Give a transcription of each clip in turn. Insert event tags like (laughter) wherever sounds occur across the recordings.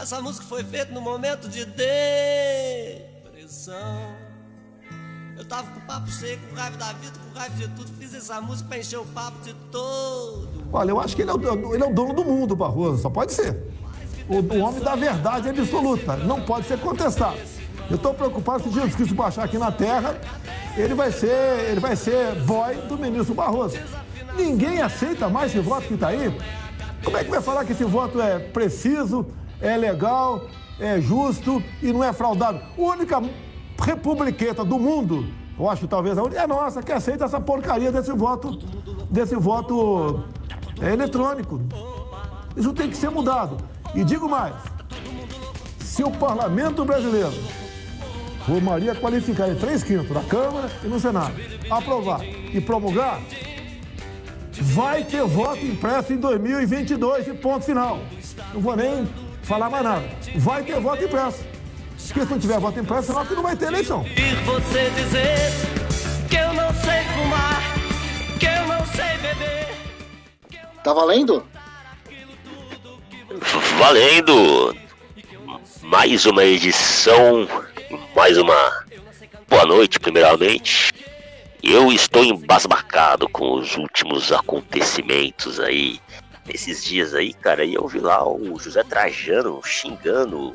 Essa música foi feita no momento de depressão. Eu tava com o papo cheio, com raiva da vida, com raiva de tudo. Fiz essa música pra encher o papo de todo. Olha, eu acho que ele é o, ele é o dono do mundo, Barroso. Só pode ser. O, o homem da verdade absoluta. Não pode ser contestado. Eu estou preocupado se Jesus Cristo baixar aqui na terra, ele vai ser, ele vai ser boy do ministro Barroso. Ninguém aceita mais esse voto que está aí. Como é que vai falar que esse voto é preciso, é legal, é justo e não é fraudado? A única republiqueta do mundo, eu acho talvez a única, é nossa, que aceita essa porcaria desse voto, desse voto é, eletrônico. Isso tem que ser mudado. E digo mais, se o parlamento brasileiro for Maria qualificar em três quintos na Câmara e no Senado, aprovar e promulgar, vai ter voto impresso em 2022 e ponto final. Não vou nem falar mais nada. Vai ter voto impresso. Porque se não tiver voto impresso, senão que não vai ter eleição. E você dizer que eu não sei fumar, que eu não sei beber. Tá valendo? Valendo! Mais uma edição, mais uma boa noite, primeiramente. Eu estou embasbacado com os últimos acontecimentos aí, esses dias aí, cara. E eu vi lá o José Trajano xingando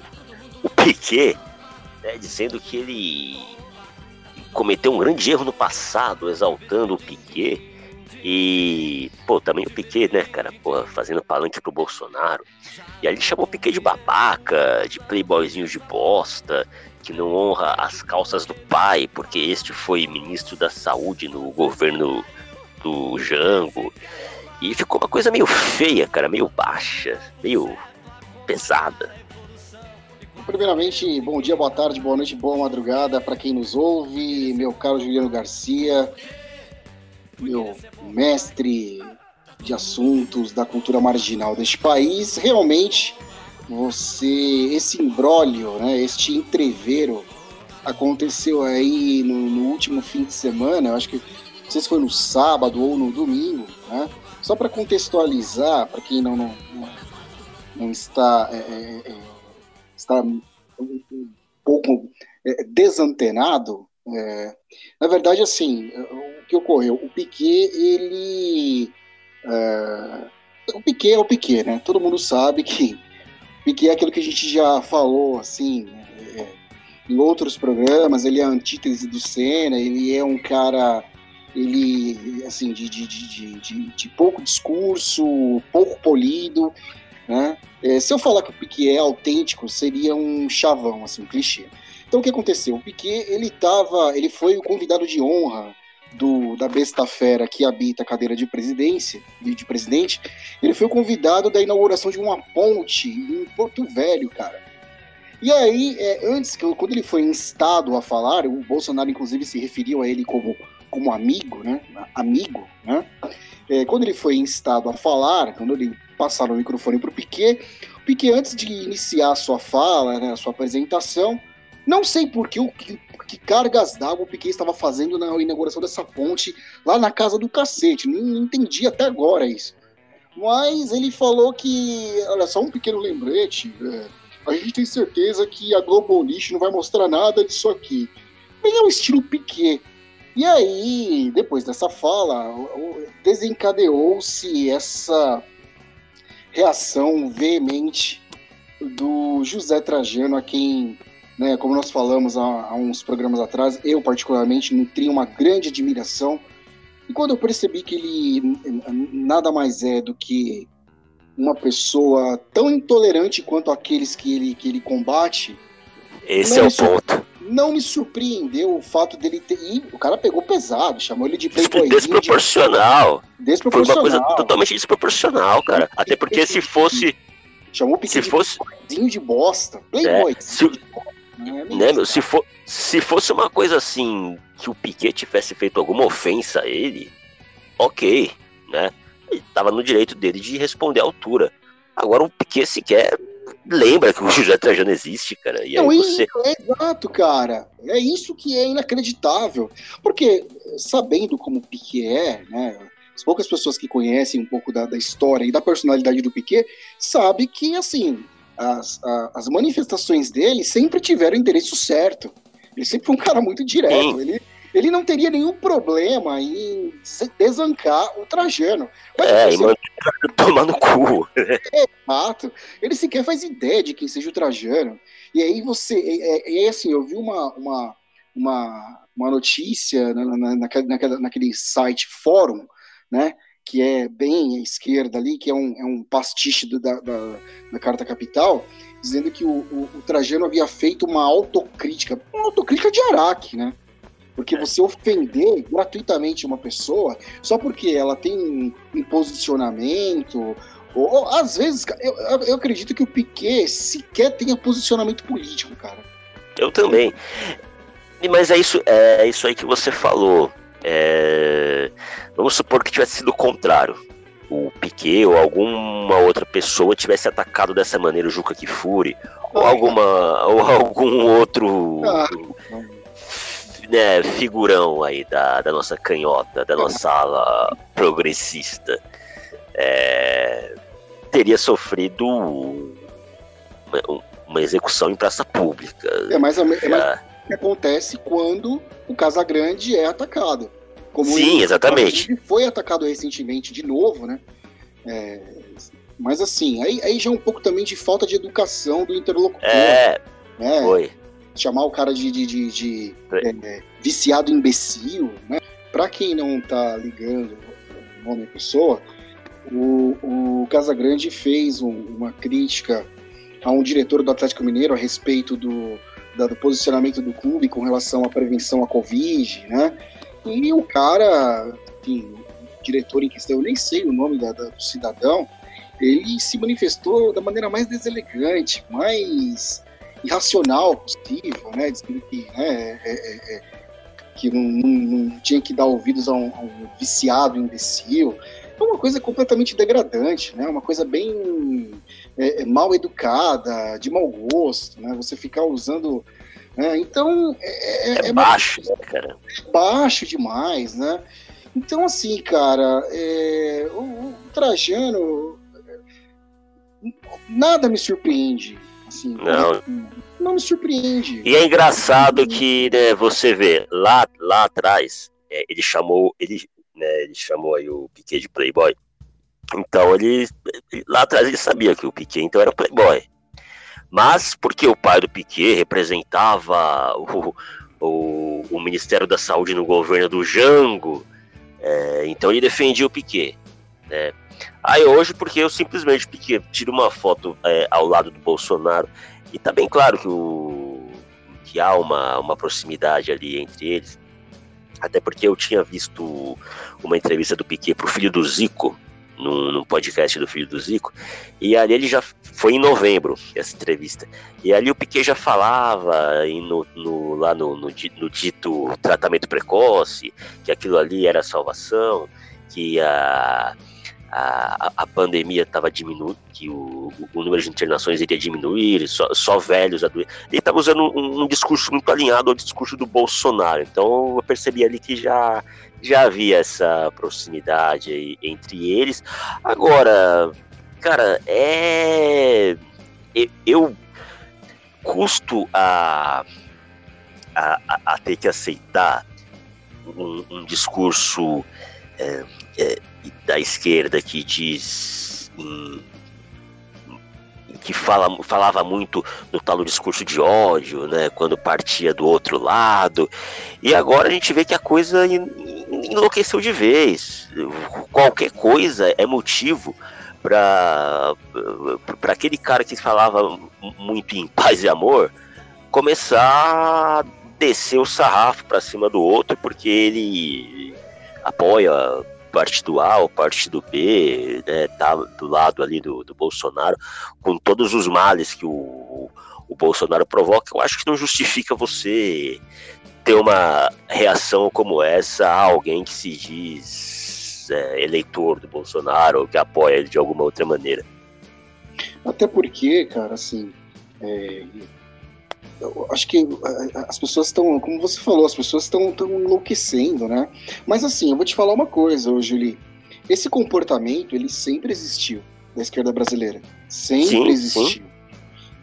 o Piquet, né, dizendo que ele cometeu um grande erro no passado, exaltando o Piquet. E, pô, também o Piquet, né, cara, porra, fazendo palanque pro Bolsonaro. E aí ele chamou o Piquet de babaca, de playboyzinho de bosta, que não honra as calças do pai, porque este foi ministro da saúde no governo do Jango. E ficou uma coisa meio feia, cara, meio baixa, meio pesada. Primeiramente, bom dia, boa tarde, boa noite, boa madrugada para quem nos ouve, meu caro Juliano Garcia, meu mestre de assuntos da cultura marginal deste país. Realmente, você, esse imbróglio, né, este entrevero aconteceu aí no, no, último fim de semana, eu acho que não sei se foi no sábado ou no domingo, né? Só para contextualizar, para quem não, não, não está, é, é, é está um, um pouco é, desantenado, é, na verdade, assim, o que ocorreu? O Piquet, ele. É, o Piquet é o Piquet, né? Todo mundo sabe que Piquet é aquilo que a gente já falou, assim, é, em outros programas. Ele é a antítese do Senna, ele é um cara. Ele, assim, de, de, de, de, pouco discurso, pouco polido, né? É, se eu falar que o Piquet é autêntico, seria um chavão, assim, um clichê. Então o que aconteceu? O Piquet, ele tava, ele foi o convidado de honra do, da besta fera que habita a cadeira de presidência, de, de presidente, ele foi o convidado da inauguração de uma ponte em Porto Velho, cara. E aí, é, antes, quando ele foi instado a falar, o Bolsonaro inclusive se referiu a ele como, como amigo, né? Amigo, né? É, quando ele foi instado a falar, quando ele passaram o microfone para o Piquet, o Piquet, antes de iniciar a sua fala, né, a sua apresentação, não sei por que, que, que cargas d'água o Piquet estava fazendo na inauguração dessa ponte lá na casa do cacete. Não, não entendi até agora isso. Mas ele falou que, olha, só um pequeno lembrete, é, a gente tem certeza que a Globo Lixo não vai mostrar nada disso aqui. Bem, é o estilo Piquet. E aí, depois dessa fala, desencadeou-se essa reação veemente do José Trajano, a quem né, como nós falamos há, há uns programas atrás, eu particularmente nutri uma grande admiração. E quando eu percebi que ele nada mais é do que uma pessoa tão intolerante quanto aqueles que ele, que ele combate. Esse é o ponto. Não me surpreendeu o fato dele ter. E o cara pegou pesado, chamou ele de playboy. Desproporcional. De... Desproporcional. Foi uma coisa totalmente desproporcional, cara. Até porque se fosse. Chamou o se de fosse de bosta. Playboy. É, se, né, meu, se, for, se fosse uma coisa assim, que o Piquet tivesse feito alguma ofensa a ele, ok, né? Ele tava no direito dele de responder à altura. Agora o Piquet sequer lembra que o José Trajano existe, cara. E Não, aí você... é exato, cara. É isso que é inacreditável. Porque, sabendo como o Piquet é, né? As poucas pessoas que conhecem um pouco da, da história e da personalidade do Piquet sabem que, assim, as, as manifestações dele sempre tiveram endereço certo. Ele sempre foi um cara muito direto. Ele, ele não teria nenhum problema em desancar o Trajano. Mas é, você... e (laughs) tomar no cu. É, exato. Ele sequer faz ideia de quem seja o Trajano. E aí você. E, aí, assim, eu vi uma, uma, uma, uma notícia na, na, naquele, naquele site fórum, né? Que é bem à esquerda ali, que é um, é um pastiche do, da, da, da Carta Capital, dizendo que o, o, o Trajano havia feito uma autocrítica, uma autocrítica de Araque, né? Porque você ofender gratuitamente uma pessoa só porque ela tem um posicionamento, ou, ou às vezes, eu, eu acredito que o Piquet sequer tenha posicionamento político, cara. Eu também. Mas é isso, é isso aí que você falou. É... Vamos supor que tivesse sido o contrário. O Piquet ou alguma outra pessoa tivesse atacado dessa maneira o Juca Kifuri, ou alguma ou algum outro ah né, figurão aí da, da nossa canhota, da nossa ala progressista, é, teria sofrido uma, uma, execução em praça pública. É mais, é mais o que acontece quando o Casagrande é atacado. Como Sim, ele, exatamente. Foi atacado recentemente de novo, né? É, mas assim, aí, aí já é um pouco também de falta de educação do interlocutor. É, né? foi chamar o cara de, de, de, de é, viciado imbecil, né? Para quem não tá ligando o nome da pessoa, o, o Casagrande fez um, uma crítica a um diretor do Atlético Mineiro a respeito do, da, do posicionamento do clube com relação à prevenção à Covid, né? E o cara, enfim, o diretor em questão, eu nem sei o nome da, da, do cidadão, ele se manifestou da maneira mais deselegante, mais irracional possível, né? Dizendo que, né, é, é, é, que não, não, não, tinha que dar ouvidos a um, a um, viciado imbecil. É uma coisa completamente degradante, né? Uma coisa bem é, é mal educada, de mau gosto, né? Você ficar usando. Né? Então. É, é baixo. Né, cara. É baixo demais, né? Então, assim, cara, o, o Trajano. Nada me surpreende Assim, não. não me surpreende. E é engraçado que né, você vê lá, lá atrás, é, ele chamou ele, né, ele chamou aí o Piquet de Playboy. Então ele lá atrás ele sabia que o Piquet então era Playboy. Mas porque o pai do Piquet representava o, o, o Ministério da Saúde no governo do Jango, é, então ele defendia o Piquet. Né? Aí hoje, porque eu simplesmente porque tiro uma foto é, ao lado do Bolsonaro, e tá bem claro que, o, que há uma, uma proximidade ali entre eles, até porque eu tinha visto uma entrevista do Piquet pro filho do Zico, num, num, podcast do filho do Zico, e ali ele já foi em novembro essa entrevista, e ali o Piquet já falava no, no, lá no, no, no dito tratamento precoce, que aquilo ali era salvação, que a a, a pandemia estava diminuindo, que o, o, número de internações iria diminuir, só, só velhos Ele estava usando um, um, discurso muito alinhado ao discurso do Bolsonaro. Então eu percebi ali que já, já havia essa proximidade entre eles. Agora, cara, é. Eu custo a, a, a ter que aceitar um, um discurso. É, é, da esquerda que diz que fala, falava muito no tal do discurso de ódio, né, quando partia do outro lado. E agora a gente vê que a coisa enlouqueceu de vez. Qualquer coisa é motivo para aquele cara que falava muito em paz e amor começar a descer o sarrafo para cima do outro porque ele apoia partido A ou partido B, né, tá do lado ali do, do Bolsonaro, com todos os males que o, o Bolsonaro provoca, eu acho que não justifica você ter uma reação como essa a alguém que se diz é, eleitor do Bolsonaro ou que apoia ele de alguma outra maneira. Até porque, cara, assim, é, eu acho que as pessoas estão, como você falou, as pessoas estão enlouquecendo, né? Mas assim, eu vou te falar uma coisa, Julie. Esse comportamento, ele sempre existiu da esquerda brasileira. Sempre sim, existiu. Sim.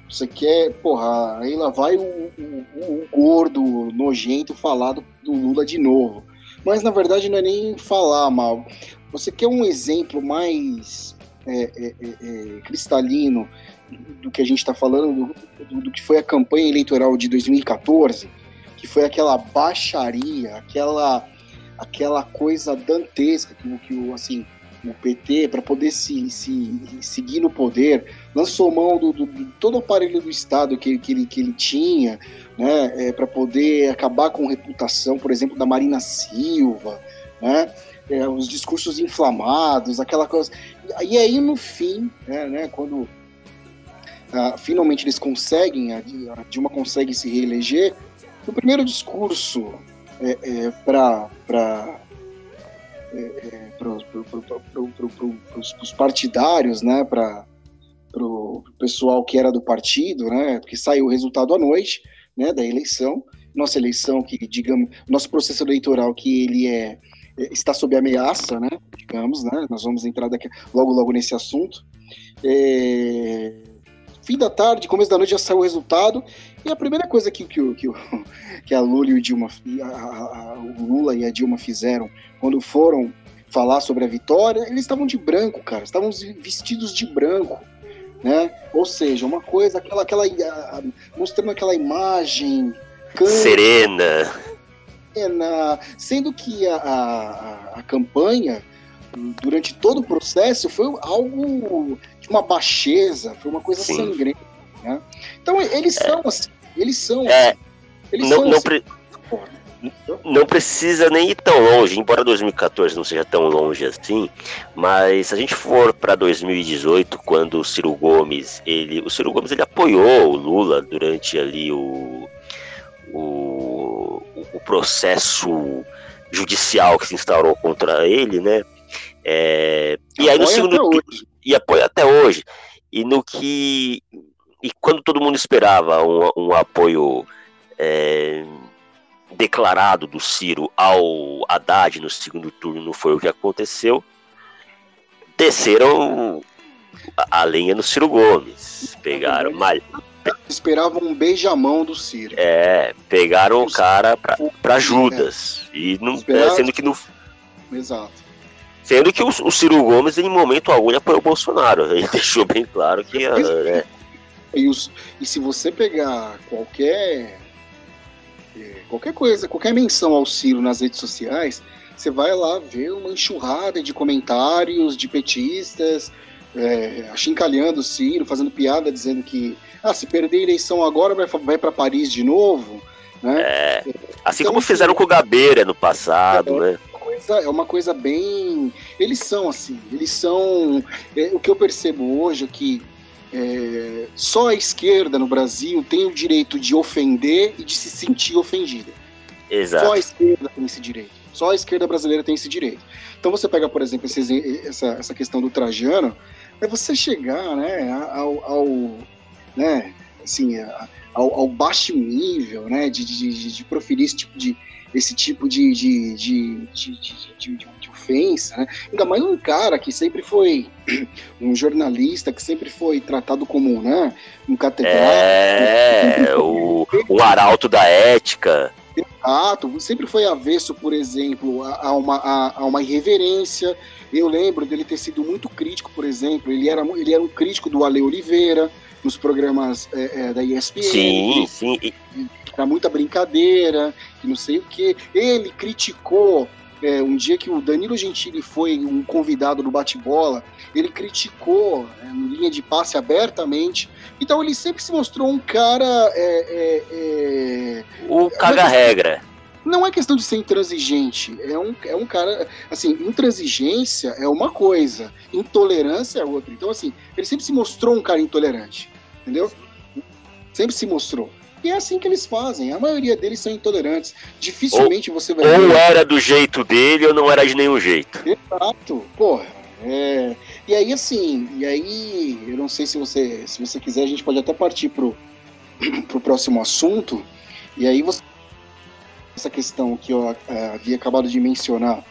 Você quer, porra, aí lá vai o, o, o gordo, nojento, falar do, do, Lula de novo. Mas na verdade não é nem falar mal. Você quer um exemplo mais é, é, é cristalino do que a gente está falando, do, do, que foi a campanha eleitoral de 2014, que foi aquela baixaria, aquela, aquela coisa dantesca que, que assim, o PT, para poder se, se, seguir no poder, lançou mão do, do, do, todo o aparelho do Estado que, que, ele, que ele tinha, né, é, para poder acabar com reputação, por exemplo, da Marina Silva, né, é, os discursos inflamados, aquela coisa. E aí, no fim, né, né quando ah, finalmente eles conseguem, a Dilma consegue se reeleger, o primeiro discurso é, é, para é, para os partidários, né, para o pessoal que era do partido, né, porque saiu o resultado à noite, né, da eleição, nossa eleição que, digamos, nosso processo eleitoral que ele é, é está sob ameaça, né, digamos, né, nós vamos entrar daqui, logo logo nesse assunto. É, fim da tarde, começo da noite já saiu o resultado. E a primeira coisa que, que, que, (laughs) que a Lula e o Dilma, a, a, o Lula e a Dilma fizeram quando foram falar sobre a vitória, eles estavam de branco, cara, estavam vestidos de branco, né? Ou seja, uma coisa, aquela, aquela mostrando aquela imagem serena, serena, sendo que a, a, a campanha durante todo o processo foi algo uma baixeza, foi uma coisa Sim. sangrenta né? Então eles é. são assim, eles são é. assim, eles não, são não, assim, pre... não precisa nem ir tão longe, embora 2014 não seja tão longe assim, mas se a gente for para 2018, quando o Ciro Gomes, ele, o Ciro Gomes ele apoiou o Lula durante ali o, o, o processo judicial que se instaurou contra ele, né? É, e aí no segundo e apoia até hoje. E no que e quando todo mundo esperava um, um apoio é, declarado do Ciro ao Haddad no segundo turno, não foi o que aconteceu, desceram a, a lenha no Ciro Gomes. Pegaram mal. Esperavam um beijamão do Ciro. É, pegaram o cara pra, pra Judas. E não, sendo que no. Exato. Sendo que o, o Ciro Gomes, em momento algum, apoiou o Bolsonaro. Ele (laughs) deixou bem claro que. É, e, os, e se você pegar qualquer é, qualquer coisa, qualquer menção ao Ciro nas redes sociais, você vai lá ver uma enxurrada de comentários de petistas é, achincalhando o Ciro, fazendo piada, dizendo que ah, se perder a eleição agora vai, vai para Paris de novo. Né? É, assim então, como fizeram com o Gabeira no passado, é, né? Coisa, é uma coisa bem. Eles são assim, eles são. É, o que eu percebo hoje é que é, só a esquerda no Brasil tem o direito de ofender e de se sentir ofendida. Exato. Só a esquerda tem esse direito. Só a esquerda brasileira tem esse direito. Então você pega, por exemplo, esse, essa, essa questão do Trajano, é você chegar né, ao, ao né, assim, ao, ao, baixo nível né, de, de, de proferir esse tipo de, esse tipo de, de, de, de, ofensa, né? Ainda mais um cara que sempre foi (clears throat) um jornalista, que sempre foi tratado como né, um catedrático. É, o, o arauto da ética. Exato, sempre foi avesso, por exemplo, a, uma, a, a, uma irreverência. Eu lembro dele ter sido muito crítico, por exemplo, ele era, ele era um crítico do Ale Oliveira nos programas é, é, da ESPN. Sim, sim. Era muita brincadeira, que não sei o que. Ele criticou é, um dia que o Danilo Gentili foi um convidado do bate-bola, ele criticou é, linha de passe abertamente. Então ele sempre se mostrou um cara. É, é, é o caga-regra. Não é questão de ser intransigente, é um, é um cara. Assim, intransigência é uma coisa, intolerância é outra. Então, assim, ele sempre se mostrou um cara intolerante, entendeu? Sempre se mostrou. E é assim que eles fazem. A maioria deles são intolerantes. Dificilmente ou, você vai. Ou ver... era do jeito dele ou não era de nenhum jeito. Exato. Porra. É... E aí, assim, e aí, eu não sei se você, se você quiser, a gente pode até partir pro, (clears throat) pro próximo assunto. E aí você essa questão que eu é, havia acabado de mencionar,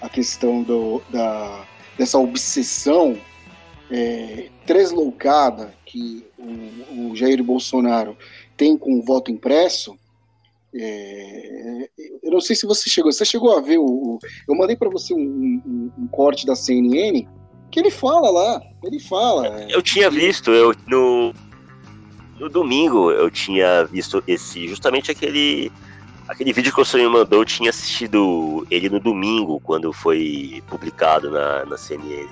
a questão do, da, dessa obsessão é, tresloucada que o, o Jair Bolsonaro tem com o voto impresso, é, eu não sei se você chegou. Você chegou a ver o. eu mandei para você um, um, um, corte da CNN que ele fala lá. Ele fala. Eu tinha visto, eu no, no domingo eu tinha visto esse justamente aquele aquele vídeo que o senhor me mandou. Eu tinha assistido ele no domingo quando foi publicado na, na CNN.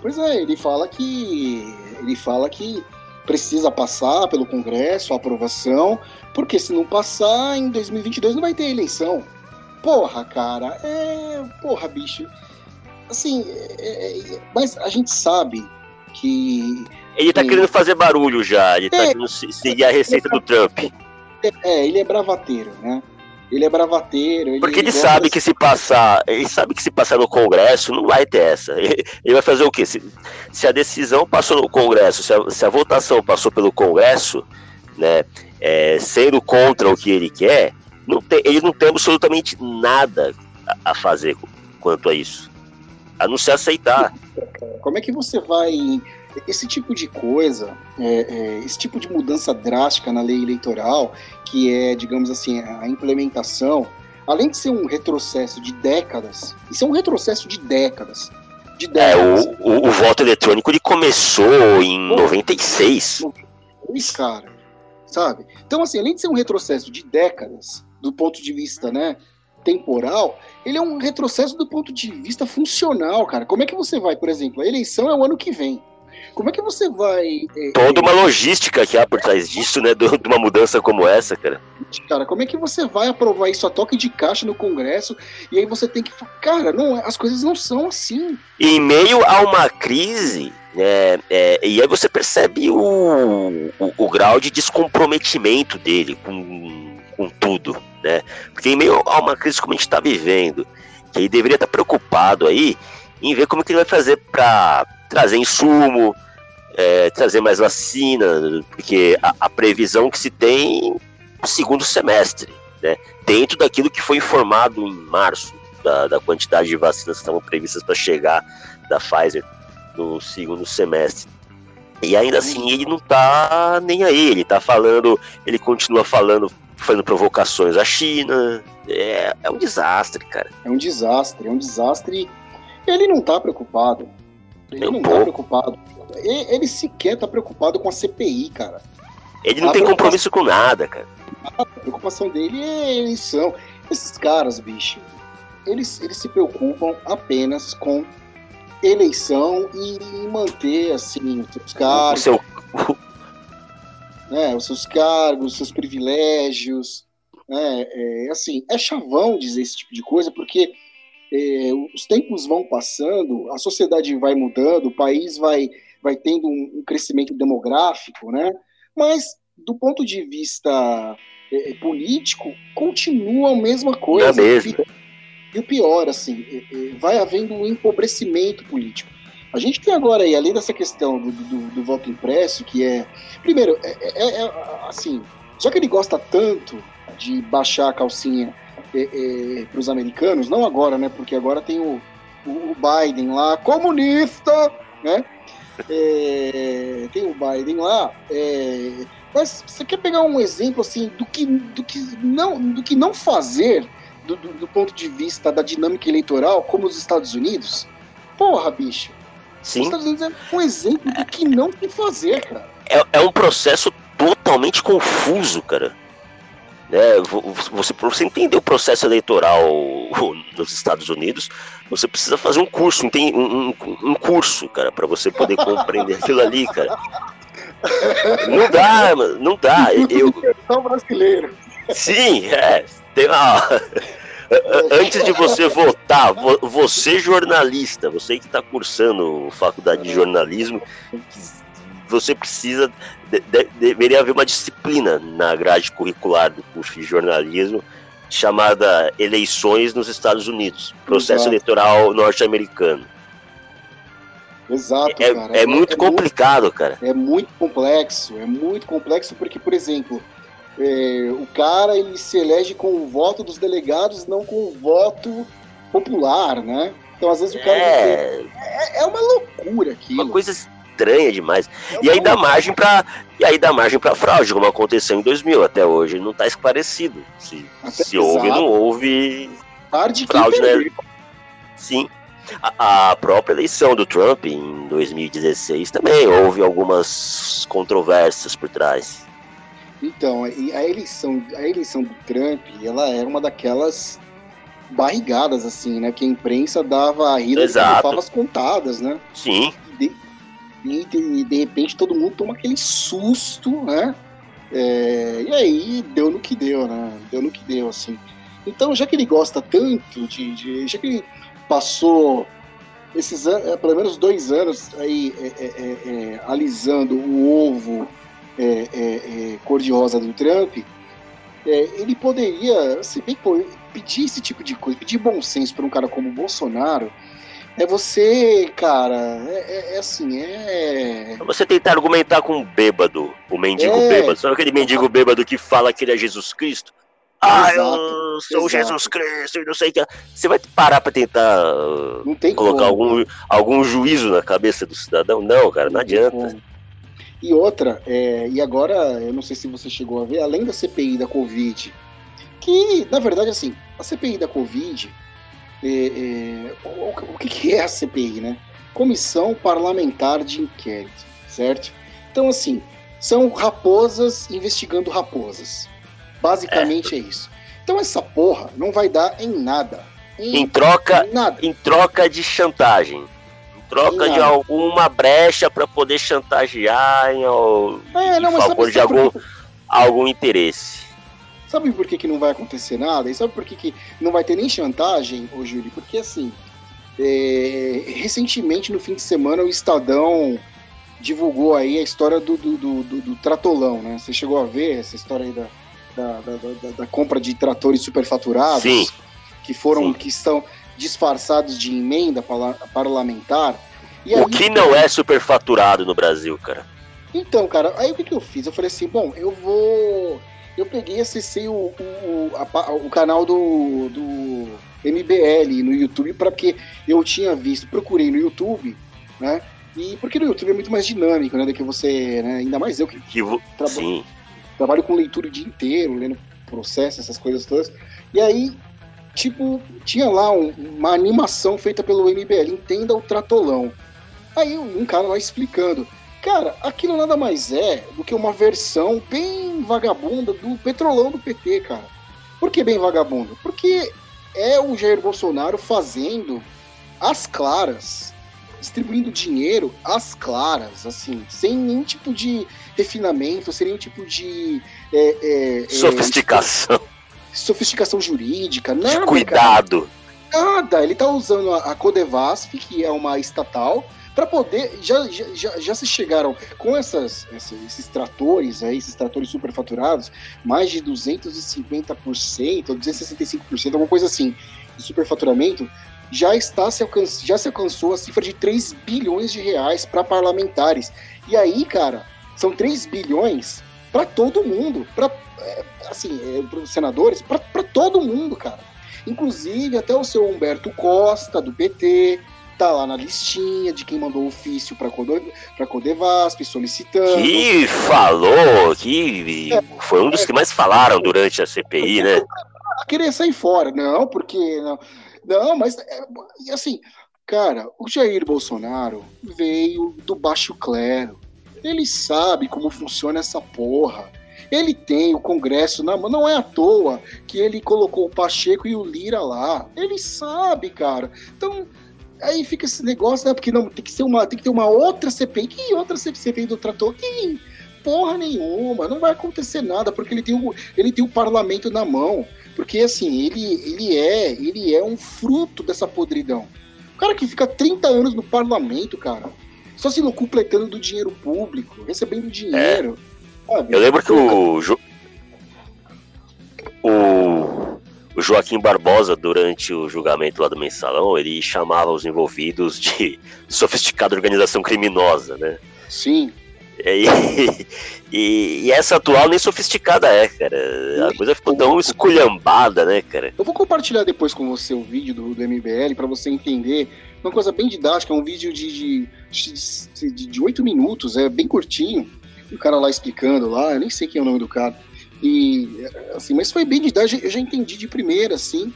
Pois é, ele fala que ele fala que precisa passar pelo Congresso, a aprovação, porque se não passar, em 2022 não vai ter eleição. Porra, cara, é. Porra, bicho. Assim, é... é mas a gente sabe que. Ele tá que... querendo fazer barulho já, ele tá é, querendo seguir a receita do Trump. É, ele é bravateiro, né? Ele é bravateiro. Ele Porque ele sabe que se passar, ele sabe que se passar no Congresso não vai ter essa. Ele, (laughs) ele vai fazer o quê? Se, se, a decisão passou no Congresso, se a, se a votação passou pelo Congresso, né, é, sendo contra o que ele quer, não tem, ele não tem absolutamente nada a, a fazer quanto a isso, a não se aceitar. Como é que você vai esse tipo de coisa, é, é, esse tipo de mudança drástica na lei eleitoral, que é, digamos assim, a implementação, além de ser um retrocesso de décadas, isso é um retrocesso de décadas. De décadas. É, o, o, o voto eletrônico ele começou em Pô, 96. 96, cara. Sabe? Então, assim, além de ser um retrocesso de décadas, do ponto de vista, né, temporal, ele é um retrocesso do ponto de vista funcional, cara. Como é que você vai, por exemplo, a eleição é o ano que vem. Como é que você vai. É, Toda uma logística que há por trás disso, né? De uma mudança como essa, cara. Cara, como é que você vai aprovar isso a toque de caixa no Congresso e aí você tem que. Cara, não, as coisas não são assim. Em meio a uma crise, né? É, e aí você percebe o, o, o grau de descomprometimento dele com, com tudo, né? Porque em meio a uma crise como a gente está vivendo, que ele deveria estar preocupado aí em ver como que ele vai fazer para trazer insumo, é, trazer mais vacina, porque a, a, previsão que se tem no segundo semestre, né, dentro daquilo que foi informado em março, da, da quantidade de vacinas que estavam previstas para chegar da Pfizer no segundo semestre. E ainda assim ele não tá nem aí, ele tá falando, ele continua falando, fazendo provocações à China. É, é um desastre, cara. É um desastre, é um desastre. Ele não tá preocupado. Ele não tá preocupado. Ele, ele, sequer tá preocupado com a CPI, cara. Ele não a tem compromisso com nada, cara. A preocupação dele é eleição. Esses caras, bicho, eles, eles se preocupam apenas com eleição e, e manter, assim, os seus cargos. O seu... né, os seus cargos, os seus privilégios. Né, é, assim, é chavão dizer esse tipo de coisa, porque é, os tempos vão passando, a sociedade vai mudando, o país vai, vai tendo um, um crescimento demográfico, né? Mas do ponto de vista é, é político, continua a mesma coisa. É mesmo. E o pior, assim, é, é, vai havendo um empobrecimento político. A gente tem agora aí, além dessa questão do, do, do voto impresso, que é. Primeiro, é, é, assim, só que ele gosta tanto de baixar a calcinha é, é, para os americanos, não agora, né? Porque agora tem o, o Biden lá, comunista, né? É, tem o Biden lá. É, mas você quer pegar um exemplo assim do que, do que, não, do que não fazer do, do, do ponto de vista da dinâmica eleitoral, como os Estados Unidos? Porra, bicho. Sim. Os Estados Unidos é um exemplo do que não tem fazer, cara. É, é um processo totalmente confuso, cara. Né, você, você entender o processo eleitoral (laughs) nos Estados Unidos, você precisa fazer um curso, um, um, curso, cara, para você poder compreender aquilo ali, cara. Não dá, não dá. Eu, eu... brasileiro. Sim, é. Tem uma... Antes de você votar, você jornalista, você que está cursando faculdade de jornalismo, você precisa de, de, deveria haver uma disciplina na grade curricular do curso de jornalismo chamada Eleições nos Estados Unidos, processo Exato. eleitoral norte-americano. Exato, é, cara. É, é muito é complicado, muito, cara. É muito complexo, é muito complexo porque, por exemplo, é, o cara ele se elege com o voto dos delegados, não com o voto popular, né? Então, às vezes, o cara. É, É, é uma loucura aquilo. uma coisa estranha demais. É E aí dá margem para e aí dá margem para fraude, como aconteceu em 2000 até hoje, não tá esclarecido se, Até- se houve ou não houve. Tarde fraude, né? Sim. A, a própria eleição do Trump em 2016 também houve algumas controvérsias por trás. Então, a eleição, a eleição do Trump, ela era uma daquelas barrigadas, assim, né? Que a imprensa dava a de favas contadas, né? Sim, de, e de- repente todo mundo toma aquele susto, né? É, e aí deu no que deu, né? Deu no que deu, assim. Então, já que ele gosta tanto de. de- já que ele passou esses anos, pelo menos dois anos aí é, é, é, é, alisando o ovo é, é, é, cor-de-rosa do Trump, é, ele poderia, se bem pô, pedir esse tipo de coisa, pedir bom senso para um cara como o Bolsonaro, é você, cara, é, é- é assim, é. você tentar argumentar com um bêbado, o mendigo É. bêbado, sabe aquele mendigo bêbado que fala que ele é Jesus Cristo? Ah, eu Exato, sou exato. Jesus Cristo e não sei o que. Você vai parar pra tentar uh, Não colocar como. algum, algum juízo na cabeça do cidadão? Não, cara, não tem adianta. como. E outra, é, e agora, eu não sei se você chegou a ver, além da CPI da Covid, que, na verdade, assim, a CPI da Covid, é, é, o, o que, é a CPI, né? Comissão Parlamentar de Inquérito, certo? Então, assim, são raposas investigando raposas. Basicamente é, isso. Então, essa porra não vai dar em nada. Em troca, nada. em troca de chantagem. Em troca Em de alguma brecha pra poder chantagear em, al- É, não, em favor de algum, algum interesse. Sabe por que, que não vai acontecer nada? E sabe por que, que não vai ter nem chantagem, ô Júlio? Porque assim, é, recentemente no fim de semana o Estadão divulgou aí a história do, do, do, do- do tratolão, né? Você chegou a ver essa história aí da, da, da, da- da compra de tratores superfaturados Sim. que foram, Sim. que estão disfarçados de emenda parla- parlamentar. E O aí- que não é superfaturado no Brasil, cara? então, cara, aí o que, que eu fiz? Eu falei assim, bom, eu vou. Eu peguei e acessei o, o, a o canal do, do MBL no YouTube, para porque eu tinha visto, procurei no YouTube, né? E porque no YouTube é muito mais dinâmico, né? Do que você, né? Ainda mais eu que Que vo- Traba- Sim. trabalho com leitura o dia inteiro, lendo processo, essas coisas todas. E aí, tipo, tinha lá um- uma animação feita pelo MBL, entenda o tratolão. Aí um cara lá explicando. Cara, aquilo nada mais é do que uma versão bem vagabunda do petrolão do PT, cara. Por que bem vagabundo? Porque é o Jair Bolsonaro fazendo as claras, distribuindo dinheiro às claras, assim, sem nenhum tipo de refinamento, sem nenhum tipo de é, é, é, Sofisticação, sofisticação jurídica, nada, de cara. cuidado. Nada, ele tá usando a, a Codevasf, que é uma estatal, para poder. Já, já, já, se chegaram com essas, essa- esses tratores aí, esses tratores superfaturados, mais de 250%, ou 265%, alguma coisa assim, de superfaturamento, já está se alcan já se alcançou a cifra de 3 bilhões de reais para parlamentares. E aí, cara, são 3 bilhões para todo mundo, para assim, é, pros senadores, para todo mundo, cara. Inclusive, até o seu Humberto Costa, do PT, tá lá na listinha de quem mandou ofício para a Codevasp solicitando. Que falou, que foi um dos que mais falaram durante a CPI, né? a querer sair fora. Não, porque. Não, não mas é, assim, cara, o Jair Bolsonaro veio do baixo clero. Ele sabe como funciona essa porra. Ele tem o Congresso na mão. Não é à toa que ele colocou o Pacheco e o Lira lá. Ele sabe, cara. Então. Aí fica esse negócio, né? Porque não, tem que, ser uma, tem que ter uma outra CPI. Que outra CPI do trator? Que porra nenhuma. Não vai acontecer nada, porque ele tem o, ele tem o parlamento na mão. Porque assim, ele, ele é ele é um fruto dessa podridão. O cara que fica 30 anos no parlamento, cara, só se locupletando do dinheiro público, recebendo dinheiro. sabe? Eu lembro que o, o, o Joaquim Barbosa, durante o julgamento lá do mensalão, ele chamava os envolvidos de (laughs) sofisticada organização criminosa, né? Sim. E, (laughs) e, e, essa atual nem sofisticada é, cara. A coisa ficou tão esculhambada, né, cara? Eu vou compartilhar depois com você o vídeo do, do MBL para você entender. Uma coisa bem didática, é um vídeo de, de, de, de 8 minutos, é bem curtinho. E o cara lá explicando lá, eu nem sei quem é o nome do cara. E, assim, mas foi bem didático, eu já entendi de primeira, assim.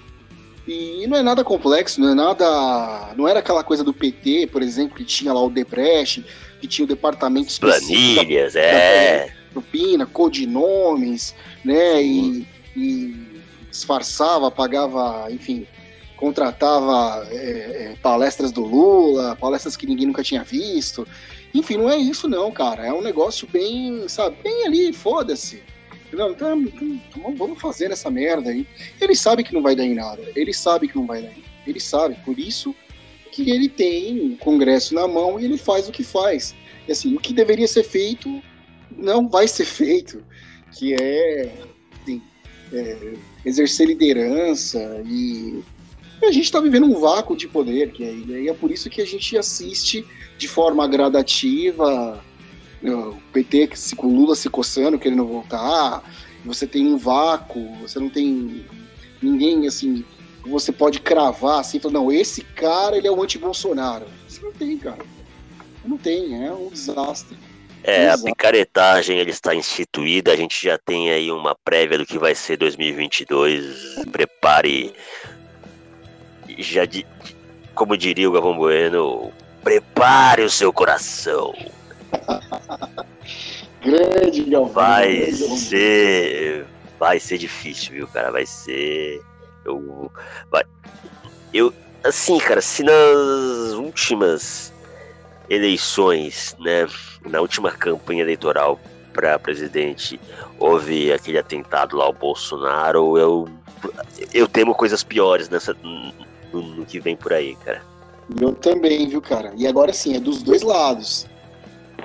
E não é nada complexo, não é nada. Não era aquela coisa do PT, por exemplo, que tinha lá o Depreste, que tinha o departamento Planilhas, da, é. Propina, codinomes, né? E, e, disfarçava, pagava, enfim, contratava é, é, palestras do Lula, palestras que ninguém nunca tinha visto. Enfim, não é isso não, cara. É um negócio bem, sabe, bem ali, foda-se. Não, então, então, vamos fazer essa merda aí. Ele sabe que não vai dar em nada. Ele sabe que não vai dar em nada. Ele sabe. Por isso que ele tem o Congresso na mão e ele faz o que faz. E assim, o que deveria ser feito não vai ser (laughs) feito, que é, assim, é exercer liderança e a gente está vivendo um vácuo de poder, que é, e é por isso que a gente assiste de forma gradativa o PT se, com Lula se coçando, querendo voltar, você tem um vácuo, você não tem ninguém assim, você pode cravar assim, falar, não, esse cara ele é o anti-Bolsonaro. Você não tem, cara. Não tem, é um desastre. É, a picaretagem ele está instituída, a gente já tem aí uma prévia do que vai ser 2022. Prepare, já de, como diria o Gavão Bueno, prepare o seu coração. Grande Galvão. Vai ser. Vai ser difícil, viu, cara? Vai ser. Eu. Vai. Eu. Assim, cara, se nas últimas eleições, né? Na última campanha eleitoral para presidente houve aquele atentado lá ao Bolsonaro, eu. Eu temo coisas piores nessa. no, no que vem por aí, cara. Eu também, viu, cara? E agora sim, é dos dois lados.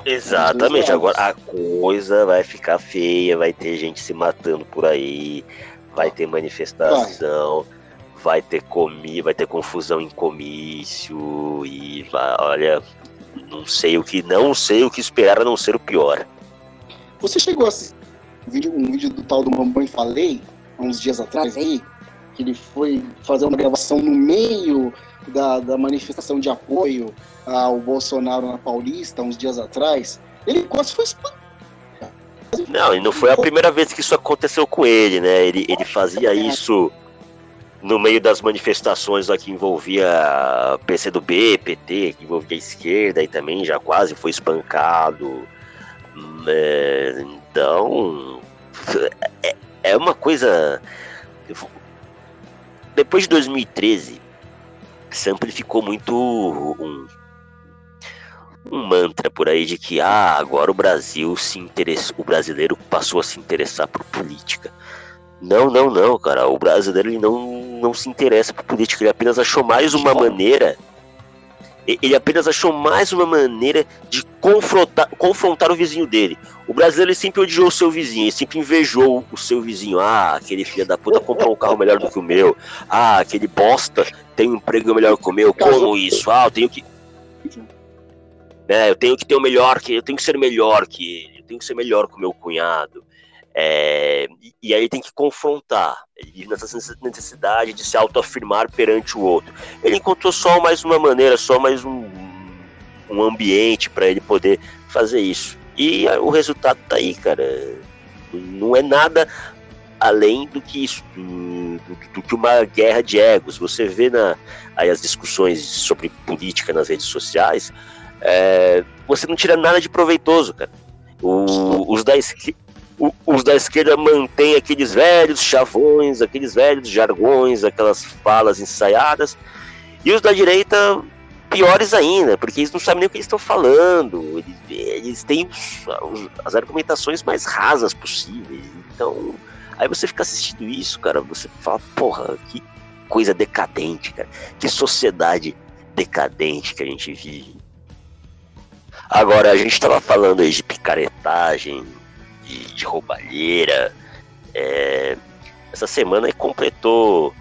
Exatamente, agora a coisa vai ficar feia, vai ter gente se matando por aí, vai ter manifestação, vai, vai ter comi, vai ter confusão em comício e vai, olha, não sei o que, não sei o que esperar a não ser o pior. Você chegou a assistir um vídeo, um vídeo do tal do Mamãe Falei, uns dias atrás aí, que ele foi fazer uma gravação no meio da, da manifestação de apoio ao Bolsonaro na Paulista, uns dias atrás, ele quase foi espancado. Não, e não foi a primeira vez que isso aconteceu com ele, né? Ele, ele fazia isso no meio das manifestações lá que envolvia PCdoB, PT, que envolvia a esquerda e também já quase foi espancado. É, então, é, é uma coisa. Depois de 2013, se amplificou muito um, um mantra por aí de que ah, agora o Brasil se interessa, o brasileiro passou a se interessar por política. Não, não, não, cara. O brasileiro ele não, não se interessa por política. Ele apenas achou mais uma maneira. Ele apenas achou mais uma maneira de confrontar, confrontar o vizinho dele. O brasileiro ele sempre odiou o seu vizinho, ele sempre invejou o seu vizinho. Ah, aquele filho da puta comprou um carro melhor do que o meu. Ah, aquele bosta tem um emprego melhor que o meu. Como isso? Ah, eu tenho que né? Eu tenho que ter o melhor que eu tenho que ser melhor que ele, eu tenho que ser melhor que o meu cunhado. É, e, aí tem que confrontar, vive nessa necessidade de se autoafirmar perante o outro. Ele encontrou só mais uma maneira, só mais um, um ambiente para ele poder fazer isso. E o resultado tá aí, cara. Não é nada além do que isso, do, do, do, que uma guerra de egos. Você vê na, aí as discussões sobre política nas redes sociais, é, você não tira nada de proveitoso, cara. O, os, da o, os da esquerda mantêm aqueles velhos chavões, aqueles velhos jargões, aquelas falas ensaiadas, e os da direita piores ainda, porque eles não sabem nem o que eles estão falando, eles, eles têm as argumentações mais rasas possíveis. Então, aí você fica assistindo isso, cara, você fala, porra, que coisa decadente, cara, que sociedade decadente que a gente vive. Agora, a gente estava falando aí de picaretagem, de, de roubalheira. É, essa semana completou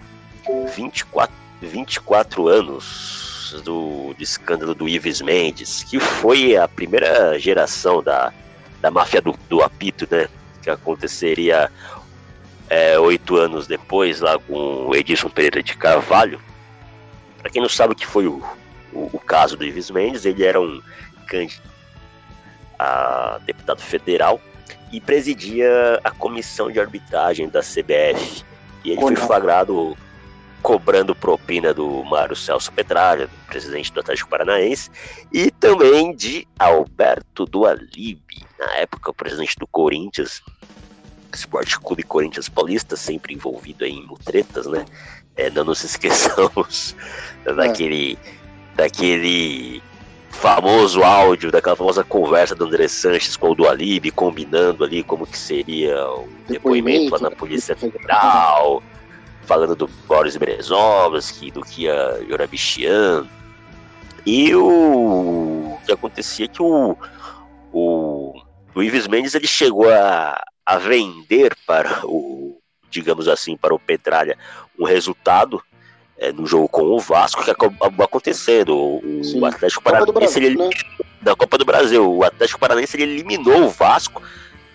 24, 24 anos do, do escândalo do Ives Mendes, que foi a primeira geração da, da máfia do, do apito, né? Que aconteceria é, oito anos depois, lá com o Edson Pereira de Carvalho. Para quem não sabe o que foi o, o, o, caso do Ives Mendes, ele era um candidato a deputado federal e presidia a comissão de arbitragem da CBF. E ele foi flagrado cobrando propina do Mário Celso Petralha, presidente do Atlético Paranaense, e também de Alberto Dualibe, na época o presidente do Corinthians, Esporte Clube Corinthians Paulista, sempre envolvido em mutretas, né? É, não nos (laughs) esqueçamos é. daquele, daquele famoso áudio, daquela famosa conversa do André Sanches com o Dualib, combinando ali como que seria o depoimento, lá na Polícia Federal, falando do Boris Berezovski, do Kia Jorabichian. E o, o que acontecia é que o, o, o Ives Mendes ele chegou a, a vender para o, digamos assim, para o Petralha um resultado é, no jogo com o Vasco que acabou acontecendo. O, o Atlético Paranaense ele, né? da Copa do Brasil, o Atlético Paranaense ele eliminou o Vasco,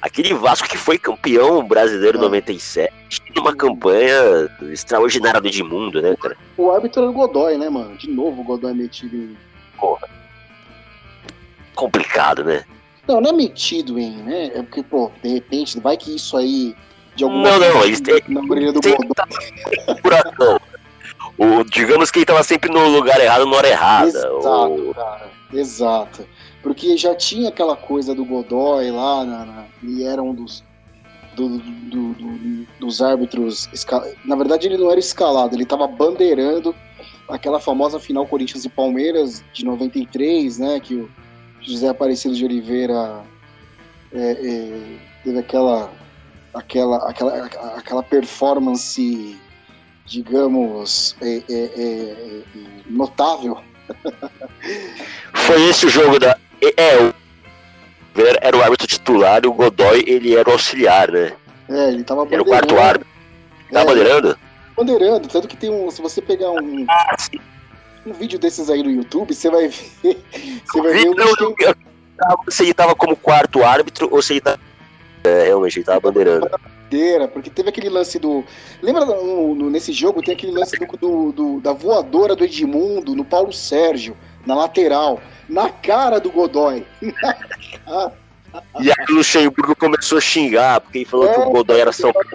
aquele Vasco que foi campeão brasileiro em é. 97, uma campanha extraordinária do Edmundo, né, cara? O árbitro era o Godoy, né, mano? De novo o Godoy metido em. Porra. Complicado, né? Não, não é metido em, né? É porque, pô, de repente, vai que isso aí. De alguma não, não, eles têm. Na orelha do Godoy. (laughs) o, digamos que ele estava sempre no lugar errado, na hora errada. Exato, cara. Exato. Porque já tinha aquela coisa do Godoy lá, na, na, ele era um dos. Do, do, do, dos árbitros. Na verdade, ele não era escalado, ele estava bandeirando aquela famosa final Corinthians e Palmeiras de 93, né? Que o José Aparecido de Oliveira é, é, teve aquela, aquela, aquela, aquela performance, digamos, é, é, é, notável. (laughs) Foi esse o jogo da. É, o era o árbitro titular e o Godoy ele era o auxiliar, né? É, ele tava Era o quarto árbitro. Tava é, bandeirando? Bandeirando, tanto que tem um. Se você pegar um. Ah, um vídeo desses aí no YouTube, você vai ver. (laughs) Você vai ver um... se ele tava como quarto árbitro ou se ele tá. É, realmente, ele tava bandeirando. Bandeira, porque teve aquele lance do. Lembra no, no, nesse jogo? Tem aquele lance do, do, do, da voadora do Edmundo no Paulo Sérgio, na lateral, na cara do Godoy. (laughs) e aí o Luxemburgo começou a xingar, porque ele falou é, que o Godoy era São Paulo.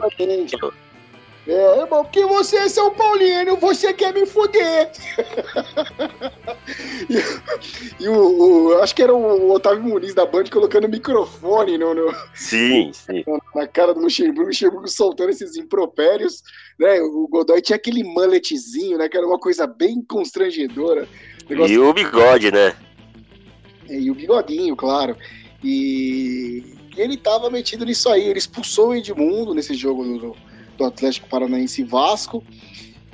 É, irmão, porque você é São Paulino, você quer me fuder. (laughs) e, e o, o, acho que era o Otávio Muniz da Band colocando microfone no, no, sim, sim. na cara do Luxemburgo, o Luxemburgo soltando esses impropérios, né? O Godoy tinha aquele mulletzinho, né? Que era uma coisa bem constrangedora. Negócio... E o bigode, né? É, e o bigodinho, claro. E ele tava metido nisso aí, ele expulsou o Edmundo nesse jogo do do Atlético Paranaense e Vasco.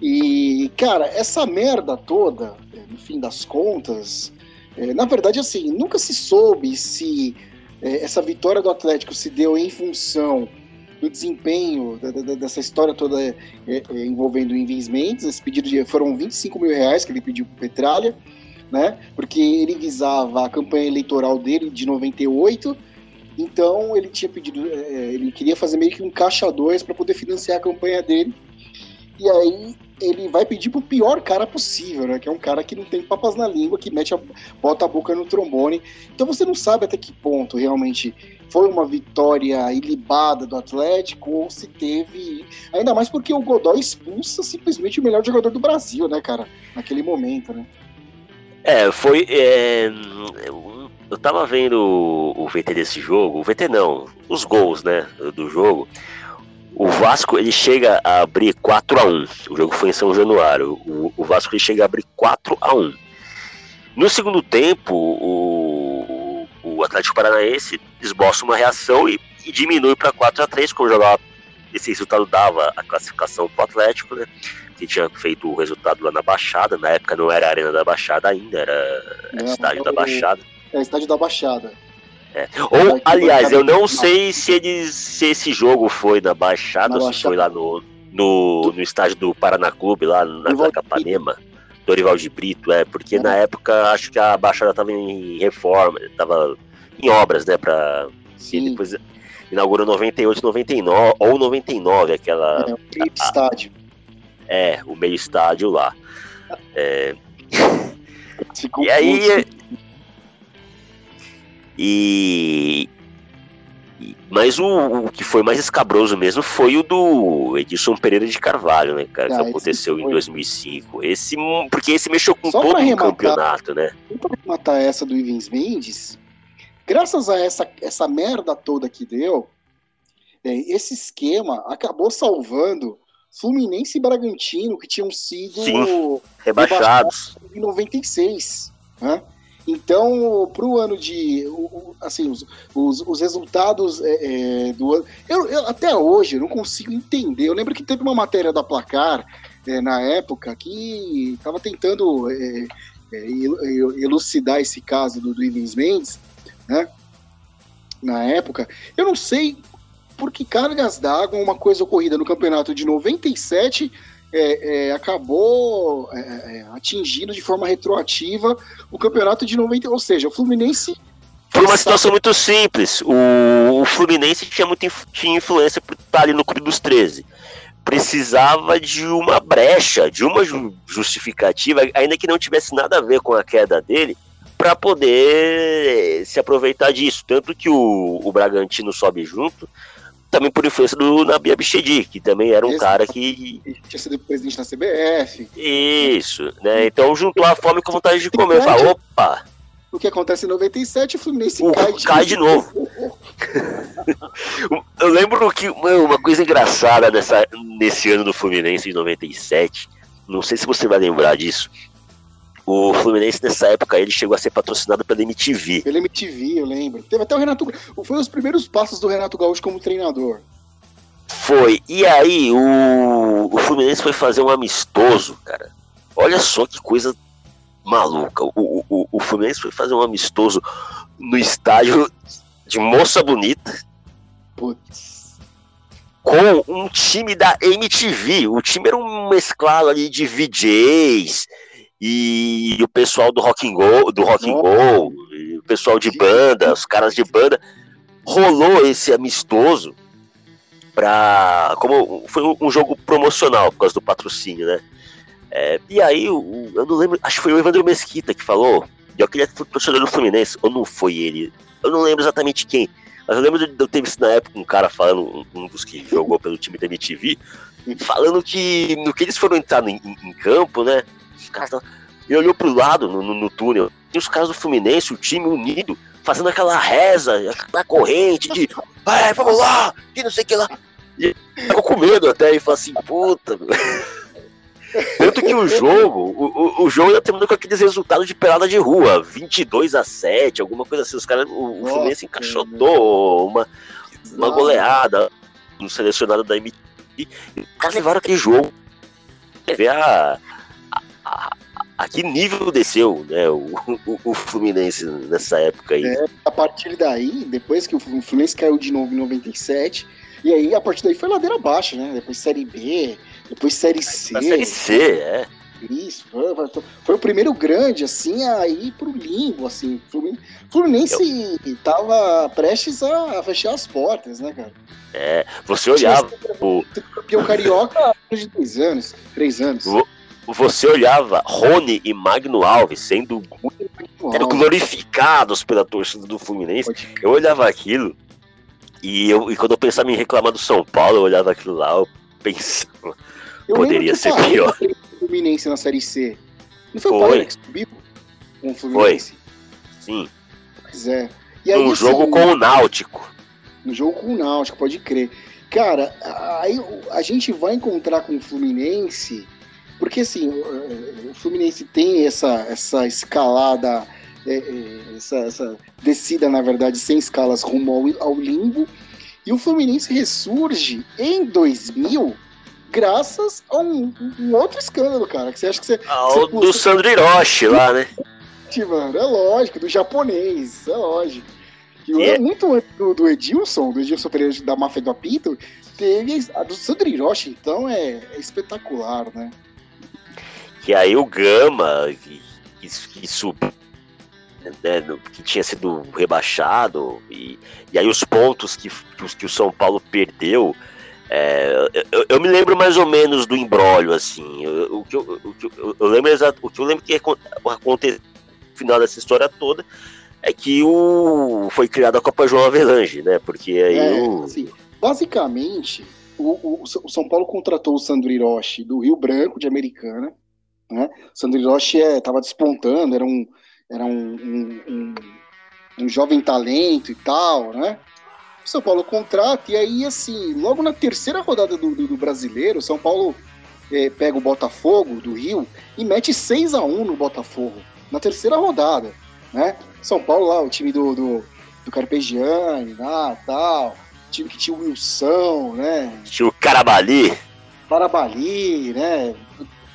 E, cara, essa merda toda, no fim das contas, é, na verdade, assim, nunca se soube se é, essa vitória do Atlético se deu em função do desempenho da, da, dessa história toda é envolvendo o Invins Mendes. Esse pedido de, foram 25 mil reais que ele pediu para Petralha, né? Porque ele visava a campanha eleitoral dele de 98 então ele tinha pedido, é, ele queria fazer meio que um caixa dois para poder financiar a campanha dele. E aí ele vai pedir pro pior cara possível, né? Que é um cara que não tem papas na língua, que mete a, bota a boca no trombone. Então você não sabe até que ponto realmente foi uma vitória ilibada do Atlético ou se teve. Ainda mais porque o Godoy expulsa simplesmente o melhor jogador do Brasil, né, cara? Naquele momento, né? É, foi. É, eu tava vendo o, VT desse jogo, o VT não, os gols, né, do jogo. O Vasco ele chega a abrir 4 a 1 O jogo foi em São Januário. O, o Vasco ele chega a abrir 4 a 1 No segundo tempo, o, o Atlético Paranaense esboça uma reação e, e diminui para 4 a 3 quando jogava. Esse resultado dava a classificação para o Atlético, né? Que tinha feito o resultado lá na Baixada. Na época não era a Arena da Baixada ainda, era, era estádio da Baixada. É estádio da Baixada. É. Ou, aliás, eu não sei se eles se esse jogo foi na Baixada na ou se foi lá no, no, no estádio do Paraná Clube, lá na, na Capanema. Dorival de Brito, é, porque é. na época acho que a Baixada estava em reforma, estava em obras, né, para E depois inaugurou 98, 99, ou 99, aquela. É, o meio estádio. É, o meio estádio lá. É... (laughs) e aí. E, mas o, o, que foi mais escabroso mesmo foi o do Edilson Pereira de Carvalho, né, cara? Ah, que aconteceu em 2005. Esse, porque esse mexeu com Só todo o campeonato, né? Pra matar essa do Ivens Mendes, graças a essa, essa merda toda que deu, é, esse esquema acabou salvando Fluminense e Bragantino, que tinham sido Sim, rebaixados em 96. Né? Então, para o ano de. Assim, os, os, os resultados é, é, do ano. Eu, eu, até hoje eu não consigo entender. Eu lembro que teve uma matéria da Placar é, na época que estava tentando é, é, elucidar esse caso do, do Mendes, né? Na época. Eu não sei por que cargas d'água uma coisa ocorrida no campeonato de 97 é, é, acabou é, é, atingindo de forma retroativa o campeonato de 90, ou seja, o Fluminense. Foi uma situação muito simples. O, o Fluminense tinha muita tinha influência por estar ali no Clube dos 13. Precisava de uma brecha, de uma justificativa, ainda que não tivesse nada a ver com a queda dele, para poder se aproveitar disso. Tanto que o, o Bragantino sobe junto, também por influência do Nabi Abichedi, que também era um Esse cara que. Tinha sido presidente da CBF. Isso, né? Então juntou a fome com a vontade de comer. Falou, opa! O que acontece em 97, o Fluminense o, cai, de... cai de novo. (laughs) Eu lembro que uma coisa engraçada nessa, nesse ano do Fluminense de 97, não sei se você vai lembrar disso, o Fluminense nessa época ele chegou a ser patrocinado pela MTV. Pela MTV, eu lembro. Teve até o Renato. Foi os primeiros passos do Renato Gaúcho como treinador. Foi. E aí o, o Fluminense foi fazer um amistoso, cara. Olha só que coisa maluca. O, o, o Fluminense foi fazer um amistoso no estádio de Moça Bonita. Putz. Com um time da MTV. O time era um mesclado ali de VJs e o pessoal do Rock and Go, do Rock and Go, o pessoal de banda, os caras de banda, rolou esse amistoso para como foi um jogo promocional por causa do patrocínio, né? É, e aí eu, eu não lembro, acho que foi o Evandro Mesquita que falou, eu queria ser torcedor do Fluminense, ou não foi ele? Eu não lembro exatamente quem, mas eu lembro de eu ter visto na época um cara falando, um, um dos que jogou pelo time da MTV, falando que no que eles foram entrar em, em campo, né? Caras Ele olhou pro lado no, no, no túnel. E os caras do Fluminense, o time unido, fazendo aquela reza, aquela corrente de (laughs) vai, vamos lá, e não sei o que lá. E ficou com medo até e falou assim, puta. (laughs) Tanto que o jogo, o, o, o jogo ainda terminou com aqueles resultados de pelada de rua, 22 a 7, alguma coisa assim. Os caras, o, o Fluminense encaixotou uma, uma goleada no selecionado da MT. E os caras levaram aquele jogo. Ver a, a, a que nível desceu né, o, o, o, Fluminense nessa época aí. É, a partir daí, depois que o Fluminense caiu de novo em 97, e aí a partir daí foi ladeira abaixo, né? Depois Série B, depois Série C. Série C, é. Isso, foi, foi, o primeiro grande, assim, a ir pro limbo, assim. Fluminense Eu... tava prestes a fechar as portas, né, cara? É, você olhava. O campeão carioca (laughs) de dois anos, três anos você olhava Rony e Magno Alves sendo sendo glorificados pela torcida do Fluminense. Eu olhava aquilo e, eu, e quando eu pensava em reclamar do São Paulo, eu olhava aquilo lá, eu pensava, eu poderia ser pior. Fluminense na Série C. Não foi, foi. o Palmeiras que subiu com o Fluminense? Foi. Sim. Pois é. E aí, no jogo assim, com o Náutico. No jogo com o Náutico, pode crer. Cara, aí a gente vai encontrar com o Fluminense porque assim, o Fluminense tem essa, essa escalada, é, é, essa, essa, descida, na verdade, sem escalas rumo ao, ao limbo. E o Fluminense ressurge em 2000 graças a um, um, outro escândalo, cara. Que você acha que você. Ah, você, do você... Sandro Hiroshi lá, né? Mano, é lógico, do japonês, é lógico. Que é. muito antes do, do, Edilson, do Edilson Pereira da Máfia do Apito, teve a do Sandro Hiroshi, então é, é espetacular, né? Que aí o Gama, que, que, que subiu né, que tinha sido rebaixado, e, e aí os pontos que, que, o São Paulo perdeu. É, eu, eu, me lembro mais ou menos do embrólio, assim. O que eu, o que eu, eu lembro exato, o que eu lembro que aconteceu no final dessa história toda é que o foi criada a Copa João Avelange, né? Porque aí é, o... assim, basicamente o, o, o, São Paulo contratou o Sandro Hiroshi do Rio Branco de Americana, né? O Sandro Hiroshi estava é, despontando, era um era um, um, um, um jovem talento e tal, né? O São Paulo contrata e aí assim, logo na terceira rodada do, do, do brasileiro, o São Paulo é, pega o Botafogo do Rio e mete 6 a 1 no Botafogo na terceira rodada, né? São Paulo lá, o time do, do, do Carpegiani lá, tal, time que tinha o Wilson, né? Tinha o Carabali. Carabali, né?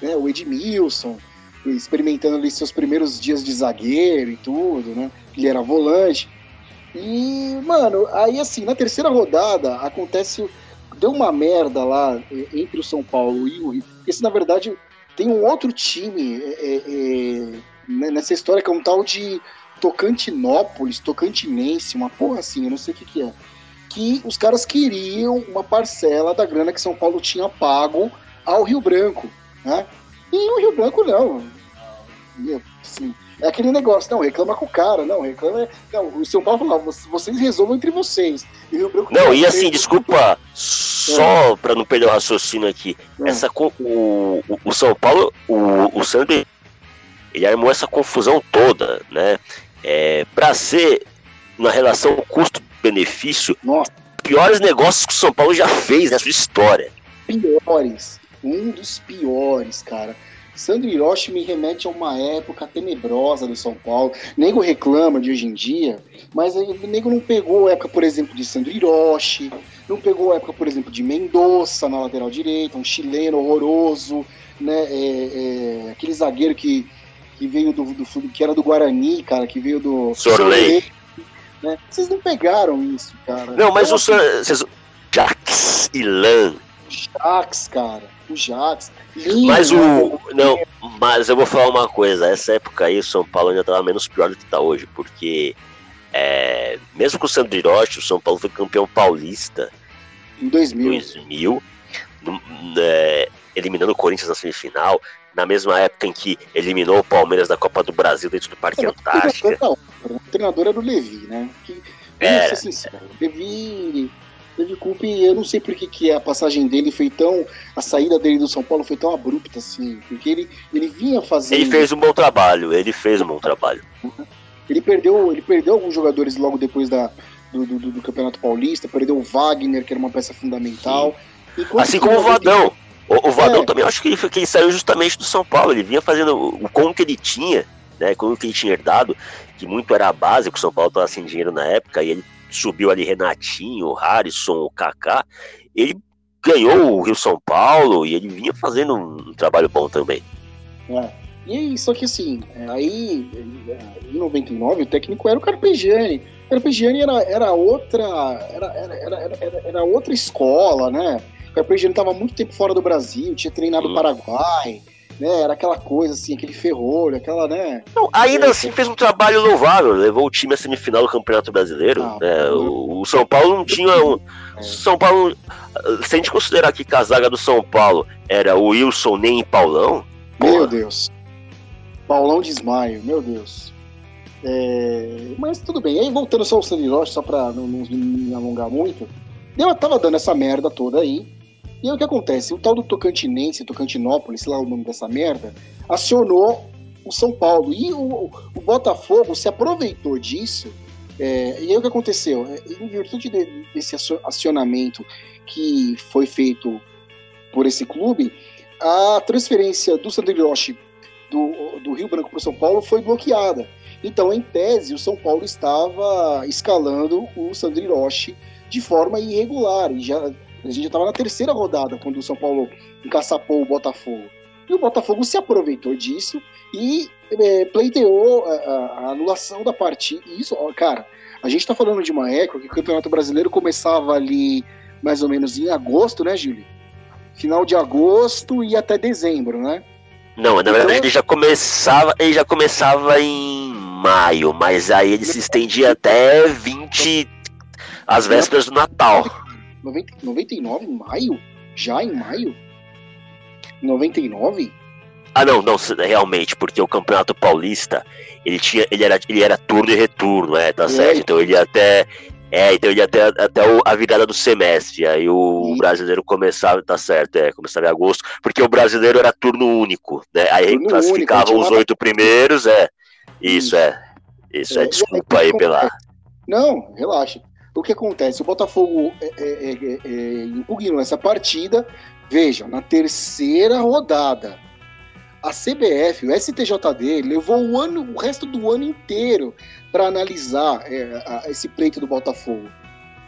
Né? O Edmilson, experimentando ali seus primeiros dias de zagueiro e tudo, né? Ele era volante. E, mano, aí assim, na terceira rodada acontece. Deu uma merda lá entre o São Paulo e o Rio. Esse, na verdade, tem um outro time é, é, é né, nessa história que é um tal de Tocantinópolis, Tocantinense, uma porra assim, eu não sei o que, que é. Que os caras queriam uma parcela da grana que São Paulo tinha pago ao Rio Branco, né? E o Rio Branco não. Assim, é aquele negócio, não, reclama com o cara, não, reclama. Não, o São Paulo falou, vocês resolvam entre vocês. E o Rio Branco não, e assim, desculpa, só é. para não perder o raciocínio aqui, é. essa, o, o, São Paulo, o, o Sandro, ele armou essa confusão toda, né? é, para ser na relação custo-benefício, piores negócios que o São Paulo já fez na sua história. Piores, um dos piores, cara. Sandro Hiroshi me remete a uma época tenebrosa do São Paulo. Nego reclama de hoje em dia, mas o nego não pegou a época, por exemplo, de Sandro Hiroshi, não pegou a época, por exemplo, de Mendonça na lateral direita, um chileno horroroso, né? É, é, aquele zagueiro que que veio do, do, que era do Guarani, cara, que veio do Sorley. Né? Vocês não pegaram isso, cara. Não, mas o Jax Jax Lan. Jax, cara. O Jax. Lindo, mas o. Não, mas eu vou falar uma coisa. Essa época aí, o São Paulo ainda tava menos pior do que tá hoje, porque. É, mesmo com o Sandro Hiroshi, o São Paulo foi campeão paulista em 2000. 2000 é, eliminando o Corinthians na semifinal, na mesma época em que eliminou o Palmeiras da Copa do Brasil dentro do Parque é, Antártica. Não, o treinador era o Levi, né? Que, é. Levi, Levi Coupe, eu não sei por que, que a passagem dele foi tão. A saída dele do São Paulo foi tão abrupta assim, porque ele, ele vinha fazendo. Ele fez um bom trabalho, ele fez um bom trabalho. Ele perdeu, ele perdeu alguns jogadores logo depois da, do, do, do Campeonato Paulista, perdeu o Wagner, que era uma peça fundamental. Assim como o Vadão. O, o Vadão é. também, acho que ele, que ele saiu justamente do São Paulo. Ele vinha fazendo o como que ele tinha, né? Como que ele tinha herdado, que muito era a base, que o São Paulo estava sem dinheiro na época, e ele subiu ali Renatinho, o Harrison, o Kaká. Ele ganhou o Rio São Paulo e ele vinha fazendo um trabalho bom também. É. E só que assim, aí em 99 o técnico era o Carpegiani. O Carpegiani era, era outra era, era, era, era, outra escola, né? O Carpegiani estava muito tempo fora do Brasil, tinha treinado no Paraguai, né? Era aquela coisa assim, aquele ferrolho, aquela, né? Não, ainda é, assim fez um trabalho louvável, levou o time à semifinal do Campeonato Brasileiro. Ah, né? o, o, São Paulo não tinha um. É. São Paulo. Se a gente considerar que a zaga do São Paulo era o Wilson nem Paulão. Meu porra. Deus. Paulão de Ismaio, meu Deus. É, mas tudo bem. Aí voltando só ao Sandy só para não, não, me alongar muito, eu tava dando essa merda toda aí. E aí o que acontece? O tal do Tocantinense, Tocantinópolis, sei lá o nome dessa merda, acionou o São Paulo. E o, o Botafogo se aproveitou disso. É, e aí o que aconteceu? É, em virtude de, desse acionamento que foi feito por esse clube, a transferência do Sandriloche do, do Rio Branco para o São Paulo foi bloqueada. Então, em tese, o São Paulo estava escalando o Sandriloche de forma irregular. E já a gente já estava na terceira rodada quando o São Paulo encaçapou o Botafogo. E o Botafogo se aproveitou disso e é, pleiteou a, a, anulação da partida. E isso, ó, cara, a gente está falando de uma época que o Campeonato Brasileiro começava ali mais ou menos em agosto, né, Júlio? Final de agosto e até dezembro, né? Não, na verdade então, ele já começava, ele já começava em maio, mas aí ele se estendia até 20, as vésperas do Natal. 90, 99 em maio? Já em maio? 99? Ah, não, não, realmente, porque o Campeonato Paulista, ele tinha, ele era, ele era turno e retorno, é, tá é. certo? Então ele ia até é, então ele ia até, até a virada do semestre. Aí o brasileiro começava, tá certo, é, começava em agosto, porque o brasileiro era turno único, né? Aí turno classificavam único, os oito primeiros, é. Isso, é. Isso é, é desculpa aí pela. Não, relaxa. O que acontece? O Botafogo é, é, é, é impugnou essa partida. Veja, na terceira rodada, a CBF, o STJD, levou o ano, o resto do ano inteiro para analisar é, a, esse pleito do Botafogo.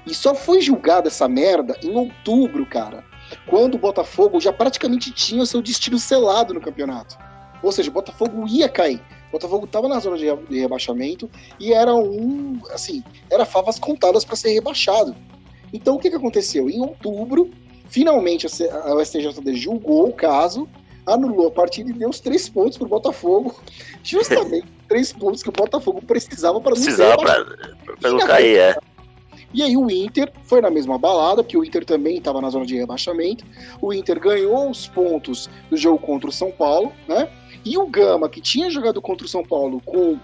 E só foi julgada essa merda em outubro, cara, quando o Botafogo já praticamente tinha o seu destino selado no campeonato. Ou seja, o Botafogo ia cair. O Botafogo estava na zona de rebaixamento e era um, assim, era favas contadas para ser rebaixado. Então o que, que aconteceu? Em outubro, finalmente a, a STJD julgou o caso anulou a partida e deu os três pontos pro Botafogo. (laughs) Justamente três pontos que o Botafogo precisava para não precisava para não cair, é. E aí o Inter foi na mesma balada, porque o Inter também estava na zona de rebaixamento. O Inter ganhou os pontos do jogo contra o São Paulo, né? E o Gama, que tinha jogado contra o São Paulo com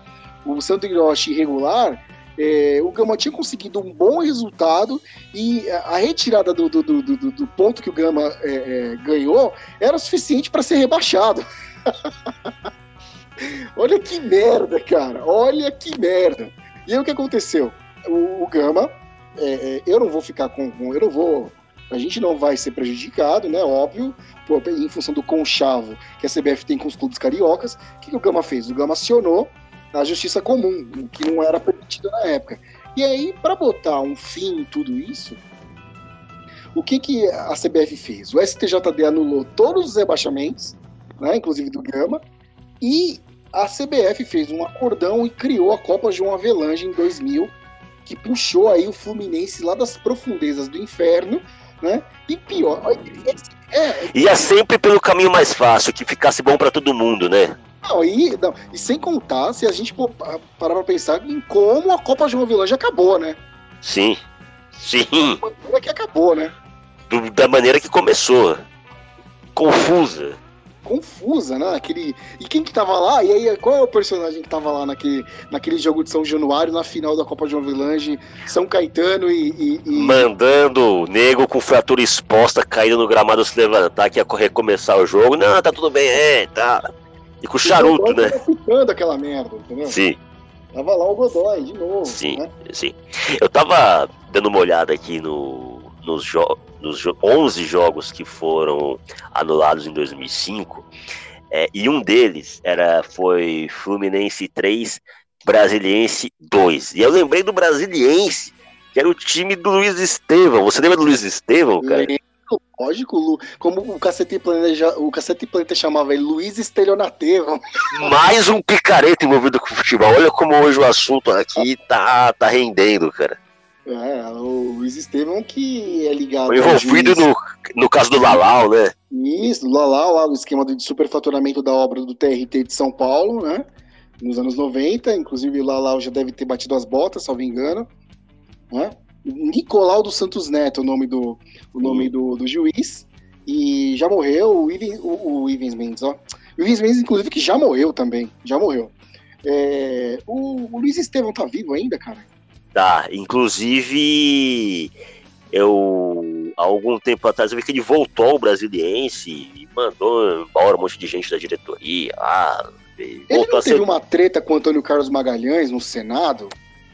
o Santo Hiroshi irregular, é, o Gama tinha conseguido um bom resultado e a retirada do, do, do, do, do ponto que o Gama é, é, ganhou era suficiente para ser rebaixado. (laughs) Olha que merda, cara. Olha que merda. E aí o que aconteceu? O, o Gama, é, é, eu não vou ficar com. Eu não vou. A gente não vai ser prejudicado, né? Óbvio, em função do conchavo que a CBF tem com os clubes cariocas. O que, que o Gama fez? O Gama acionou a justiça comum, o que não era permitido na época. E aí, para botar um fim em tudo isso, o que, que a CBF fez? O STJD anulou todos os rebaixamentos, né, inclusive do Gama, e a CBF fez um acordão e criou a Copa João Avelange em 2000, que puxou aí o Fluminense lá das profundezas do inferno, né? E pior, é, é, ia sempre pelo caminho mais fácil, que ficasse bom para todo mundo, né? Não, e, não, e sem contar, se a gente parar pra pensar em como a Copa João Avelange acabou, né? Sim. Sim. Como é que acabou, né? Do, da maneira que começou. Confusa. Confusa, né? Aquele... E quem que tava lá? E aí, qual é o personagem que tava lá naquele, naquele jogo de São Januário, na final da Copa João Avelange, São Caetano e, e, e... Mandando o nego com fratura exposta, caído no gramado se levantar, que ia recomeçar o jogo. Não, tá tudo bem, é, tá. E com charuto, né? Tava aquela merda, entendeu? Sim. Tava lá o Godoy, de novo. Sim, né? sim. Eu tava dando uma olhada aqui no, nos, jo jo 11 jogos que foram anulados em 2005, é, e um deles era, foi Fluminense 3, Brasiliense 2. E eu lembrei do Brasiliense, que era o time do Luiz Estevão. Você lembra do Luiz Estevão, cara? Lógico, como o Cacete Planeta, o Cacete Planeta chamava ele, Luiz Estelionatevo. (laughs) Mais um picareta envolvido com o futebol. Olha como hoje o assunto aqui tá, tá rendendo, cara. É, o Luiz Estevão que é ligado. Foi envolvido no, no caso do Lalau, né? Isso, Lalau, lá no esquema de superfaturamento da obra do TRT de São Paulo, né? Nos anos 90, inclusive o Lalau já deve ter batido as botas, salvo engano. Né? Nicolau dos Santos Neto, o nome do, o nome do, do juiz. E já morreu o, Ivan, o, o Ivens Mendes, ó. O Ivens Mendes, inclusive, que já morreu também. Já morreu. É, o, o Luiz Estevão tá vivo ainda, cara? Tá, inclusive eu há algum tempo atrás eu vi que ele voltou ao Brasiliense e mandou embora um monte de gente da diretoria. Ah, ele não teve ser... uma treta com o Antônio Carlos Magalhães no Senado?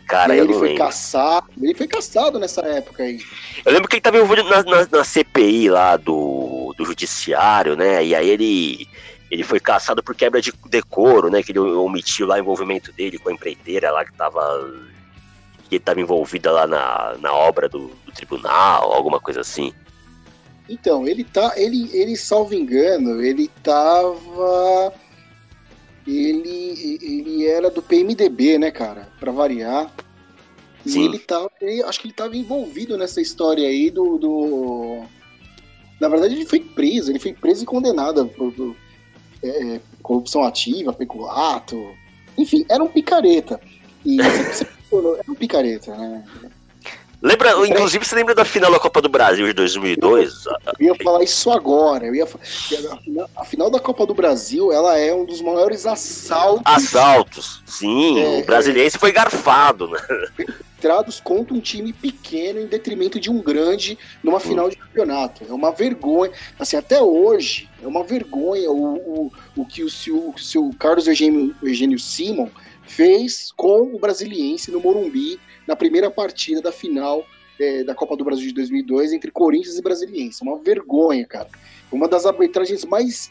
Cara, ele foi lembro. caçado. Ele foi caçado nessa época aí. Eu lembro que ele tava envolvido na, na, na, CPI lá do, do judiciário, né? E aí ele, ele foi caçado por quebra de decoro, né? Que ele omitiu lá o envolvimento dele com a empreiteira lá que tava. Que ele tava envolvida lá na, na obra do, do tribunal, alguma coisa assim. Então, ele tá. Ele, ele, salvo engano, ele tava ele, ele era do PMDB, né, cara? Para variar. Sim. E ele tava. Ele, acho que ele tava envolvido nessa história aí do, do. Na verdade, ele foi preso, ele foi preso e condenado por, por é, corrupção ativa, peculato. Enfim, era um picareta. E você, era um picareta, né? Lembra, inclusive, você lembra da final da Copa do Brasil de 2002? Eu ia falar isso agora. Eu ia a, final, da Copa do Brasil, ela é um dos maiores assaltos. Assaltos, sim. É, o brasileiro é, foi garfado, né? Perpetrados contra um time pequeno em detrimento de um grande numa final de campeonato. É uma vergonha. Assim, até hoje, é uma vergonha o, o, o que o, o, o seu Carlos Eugênio, Eugênio Simon fez com o Brasiliense no Morumbi na primeira partida da final é, da Copa do Brasil de 2002 entre Corinthians e Brasiliense. Uma vergonha, cara. Uma das arbitragens mais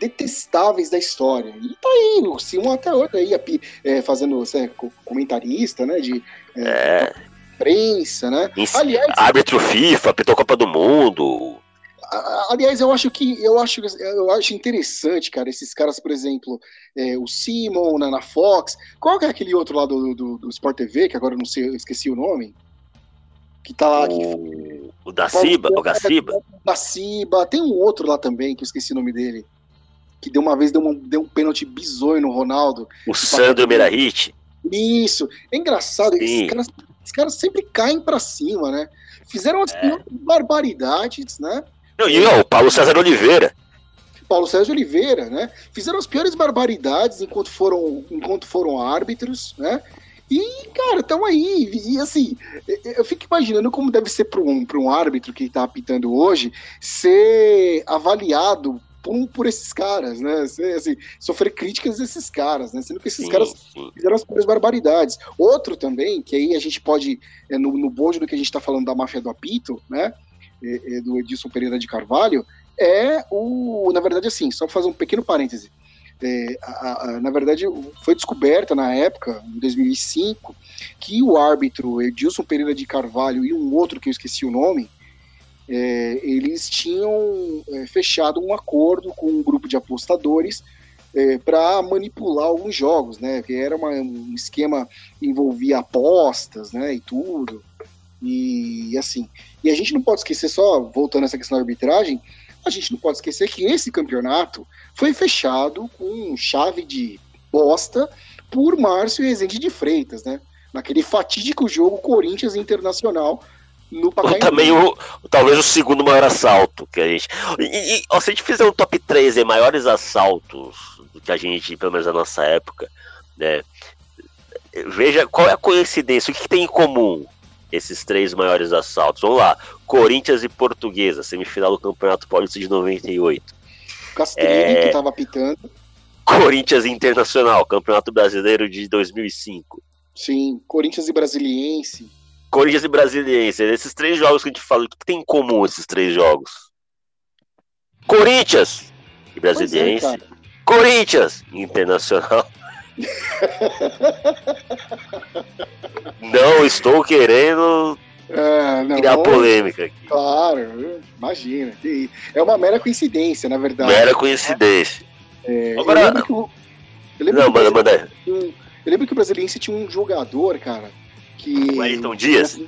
detestáveis da história. E tá aí, o Simon até hoje aí, é, fazendo é, comentarista, né, de é, é. prensa, né? Aliás, árbitro FIFA, apitou Copa do Mundo. Aliás, eu acho que eu acho, eu acho interessante, cara, esses caras, por exemplo, é, o Simon na, na, Fox. Qual que é aquele outro lá do, do, do Sport TV, que agora eu não sei, eu esqueci o nome? Que tá lá. O, que, o da Ciba, o Gaciba? O da Ciba. Tem um outro lá também, que eu esqueci o nome dele. Que deu uma vez deu, uma, deu um pênalti bizonho no Ronaldo. O Sandro Merahit. Isso. É engraçado. Esses caras, esses caras, sempre caem pra cima, né? Fizeram as é. barbaridades, né? Não, e ó, o Paulo César Oliveira. Paulo César Oliveira, né? Fizeram as piores barbaridades enquanto foram, enquanto foram árbitros, né? E, cara, estão aí. E assim, eu fico imaginando como deve ser para um, um árbitro que está apitando hoje ser avaliado por, por esses caras, né? Assim, sofrer críticas desses caras, né? Sendo que esses sim, caras sim. fizeram as piores barbaridades. Outro também, que aí a gente pode, é, no, no bonde do que a gente está falando da máfia do apito, né? Do Edilson Pereira de Carvalho, é o. Na verdade, assim, só fazer um pequeno parêntese. É, a, a, na verdade, foi descoberta na época, em 2005, que o árbitro Edilson Pereira de Carvalho e um outro que eu esqueci o nome, é, eles tinham é, fechado um acordo com um grupo de apostadores é, para manipular alguns jogos, né? Que era uma, um esquema que envolvia apostas, né? E tudo. E assim, e a gente não pode esquecer, só voltando a essa questão da arbitragem, a gente não pode esquecer que esse campeonato foi fechado com chave de bosta por Márcio Rezende de Freitas, né? Naquele fatídico jogo Corinthians Internacional no Pacaembu. Também o, talvez o segundo maior assalto que a gente. E, e ó, se a gente fizer um top 3 de maiores assaltos do que a gente, pelo menos na nossa época, né? Veja qual é a coincidência, o que, que tem em comum esses três maiores assaltos. Vamos lá, Corinthians e Portuguesa, semifinal do Campeonato Paulista de 98. Castrini, é... que estava pitando. Corinthians Internacional, Campeonato Brasileiro de 2005. Sim, Corinthians e Brasiliense. Corinthians e Brasiliense. Esses três jogos que a gente fala, o que tem em comum esses três jogos? Corinthians e Brasiliense. É, Corinthians Internacional. Não estou querendo é, não, criar polêmica aqui. Claro, imagina. É uma mera coincidência, na verdade. Mera coincidência. É, Agora, eu lembro que o, eu lembro não, que manda, manda. Eu lembro que o Brasiliense tinha um jogador, cara, que. O Ayrton Dias?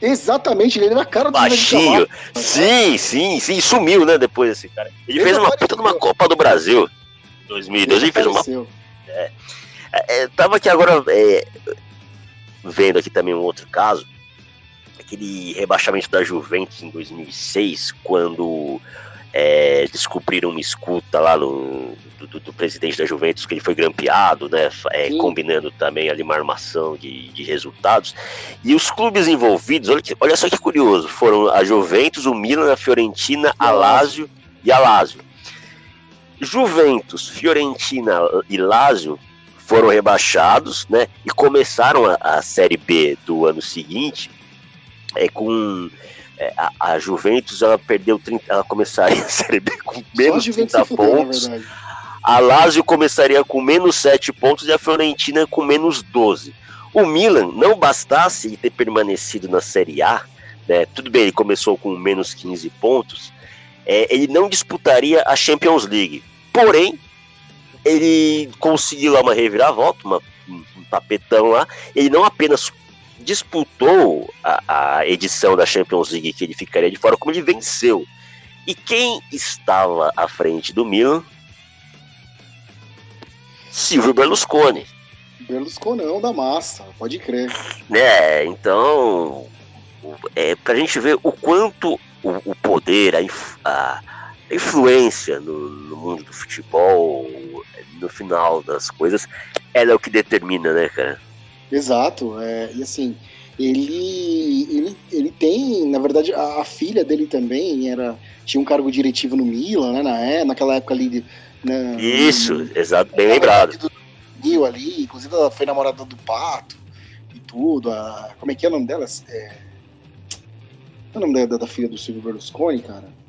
Exatamente, ele era a cara do Baixinho. Sim, sim, sim. Sumiu, né? Depois esse cara. Ele, ele fez uma puta numa Copa do Brasil. 2002 ele, ele fez uma. É, é, tava aqui agora é, vendo aqui também um outro caso. Aquele rebaixamento da Juventus em 2006, quando é, descobriram uma escuta lá no, do, do, presidente da Juventus, que ele foi grampeado, né? É, combinando também ali uma armação de, de resultados. E os clubes envolvidos, olha, que, olha só que curioso, foram a Juventus, o Milan, a Fiorentina, a Lazio e a Lazio. Juventus, Fiorentina e Lazio foram rebaixados, né? E começaram a, a Série B do ano seguinte é, com é, a, a, Juventus ela perdeu 30, ela começaria a Série B com menos 30 pontos. A Lazio começaria com menos 7 pontos e a Fiorentina com menos 12. O Milan, não bastasse ter permanecido na Série A, né, tudo bem, ele começou com menos 15 pontos, é, ele não disputaria a Champions League. Porém, ele conseguiu lá uma reviravolta, uma, um tapetão lá. Ele não apenas disputou a, a, edição da Champions League que ele ficaria de fora, como ele venceu. E quem estava à frente do Milan? Silvio Berlusconi. Berlusconão da massa, pode crer. Né, então, é, pra gente ver o quanto o, o poder, a, a- a influência no, no mundo do futebol, no final das coisas, ela é o que determina, né, cara? Exato, é, e assim, ele, ele, ele tem, na verdade, a, a filha dele também era tinha um cargo diretivo no Milan, né, na, é, naquela época ali. na- Isso, exato, bem lembrado. do Rio ali, inclusive ela foi namorada do Pato e tudo. A, como é que é o nome dela? É, é o nome da, da filha do Silvio Berlusconi, cara?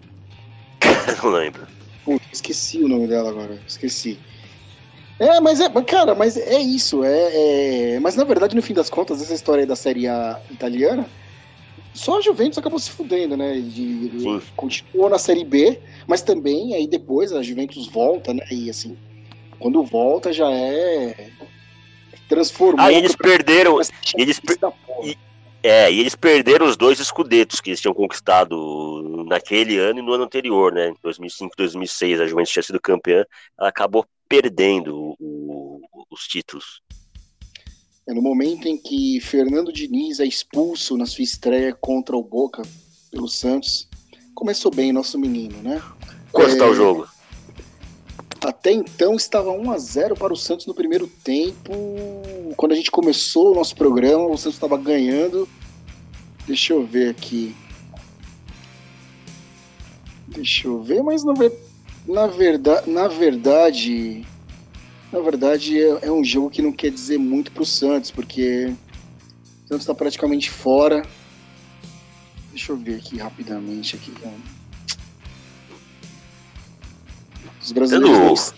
(laughs) Não lembro. Putz, esqueci o nome dela agora, esqueci. É, mas é, cara, mas é isso, é, é- mas na verdade, no fim das contas, essa história aí da Série A italiana, só a Juventus acabou se fudendo, né? De, Sim. continuou na Série B, mas também aí depois a Juventus volta, né? E assim, quando volta já é transformou. Ah, e eles perderam, eles per- e- é, e eles perderam os dois escudetos que eles tinham conquistado naquele ano e no ano anterior, né? Em 2005, 2006, a Juventus tinha sido campeã, ela acabou perdendo o- os títulos. É no momento em que Fernando Diniz é expulso na sua estreia contra o Boca pelo Santos. Começou bem nosso menino, né? Quanto É, tá o jogo? Até então estava 1 a 0 para o Santos no primeiro tempo. Quando a gente começou o nosso programa, o Santos estava ganhando. Deixa eu ver aqui. Deixa eu ver, mas na, ver- na verdade, na verdade, na verdade é, é um jogo que não quer dizer muito para o Santos, porque o Santos está praticamente fora. Deixa eu ver aqui rapidamente aqui. Os brasileiros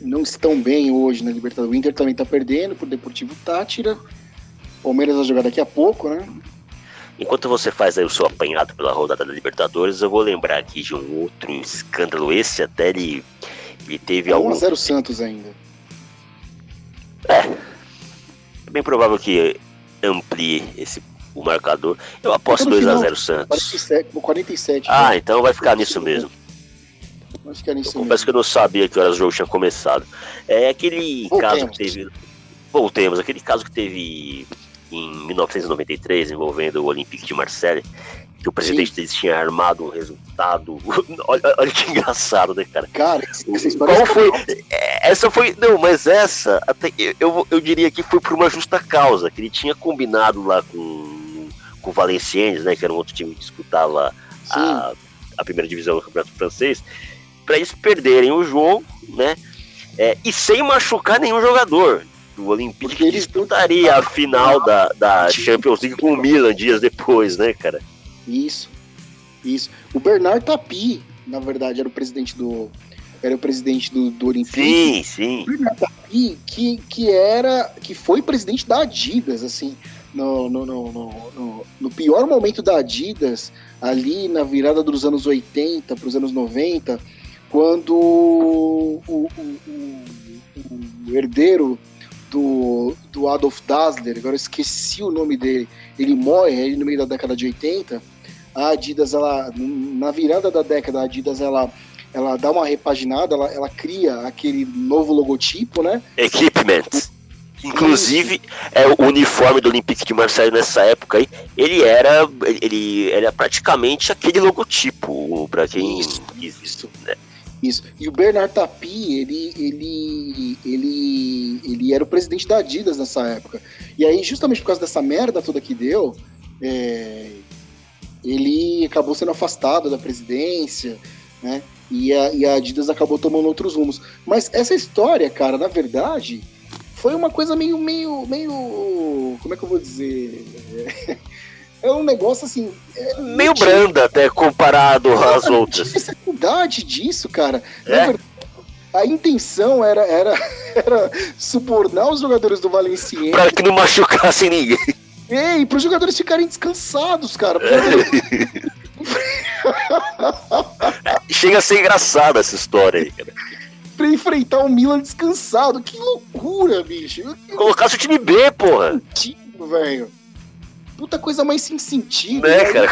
não não estão bem hoje na Libertadores. O Inter também tá perdendo pro Deportivo Tátira. Palmeiras vai jogar daqui a pouco, né? Enquanto você faz aí o seu apanhado pela rodada da Libertadores, eu vou lembrar aqui de um outro escândalo. Esse até ele, ele teve É algum. 1x0 Santos ainda. É bem provável que amplie esse, o marcador. Eu aposto Tá no 2x0 Santos. 47, 47 Ah, né? então vai ficar nisso mesmo. Vai ficar nisso Eu confesso que eu não sabia que horas o jogo tinha começado. É aquele Voltemos. caso que teve. Voltemos, aquele caso que teve em 1993 envolvendo o Olympique de Marseille, que o presidente deles tinha armado um resultado. (laughs) olha, olha que engraçado, né, cara? Cara, essa história Qual é foi? É, Essa foi. Não, mas essa, até, eu, eu, diria que foi por uma justa causa, que ele tinha combinado lá com, com o Valenciennes, né? Que era um outro time que disputava a, a primeira divisão do Campeonato Francês, para eles perderem o jogo, né? é, e sem machucar nenhum jogador. O Olympique Porque eles- disputaria a final da, da Champions League com o Milan dias depois, né, cara? isso. Isso. O Bernard Tapie, na verdade, era o presidente do. Era o presidente do, do Olympique. Sim, sim. e que, que era que foi presidente da Adidas assim no, no, no, no- no- no pior momento da Adidas ali na virada dos anos 80 para os anos 90 quando o, o- o- o herdeiro do, do Adolf Dassler agora eu esqueci o nome dele ele morre aí no meio da década de 80 a Adidas ela na virada da década a Adidas ela ela dá uma repaginada, ela, ela cria aquele novo logotipo, né? Equipment. Inclusive, é, o uniforme do Olympique de Marseille nessa época aí, ele era, ele era praticamente aquele logotipo, pra quem Isso, isso, Isso. E o Bernard Tapie, ele, ele, ele, ele era o presidente da Adidas nessa época. E aí, justamente por causa dessa merda toda que deu, é, ele acabou sendo afastado da presidência, né? E a, e a Adidas acabou tomando outros rumos. Mas essa história, cara, na verdade, foi uma coisa meio, meio, meio, como é que eu vou dizer? (laughs) É um negócio assim. é, meio não tinha- branda até comparado às não outras. tinha necessidade disso, cara. Na É? verdade, a intenção era, era, (laughs) era subornar os jogadores do Valenciennes Pra que não machucasse ninguém. e para os jogadores ficarem descansados, cara. Jogadores- (laughs) Chega a ser engraçada essa história aí, cara. Pra enfrentar o Milan descansado. Que loucura, bicho. Colocasse o time B, porra. velho. Puta coisa mais sem sentido. Né, cara?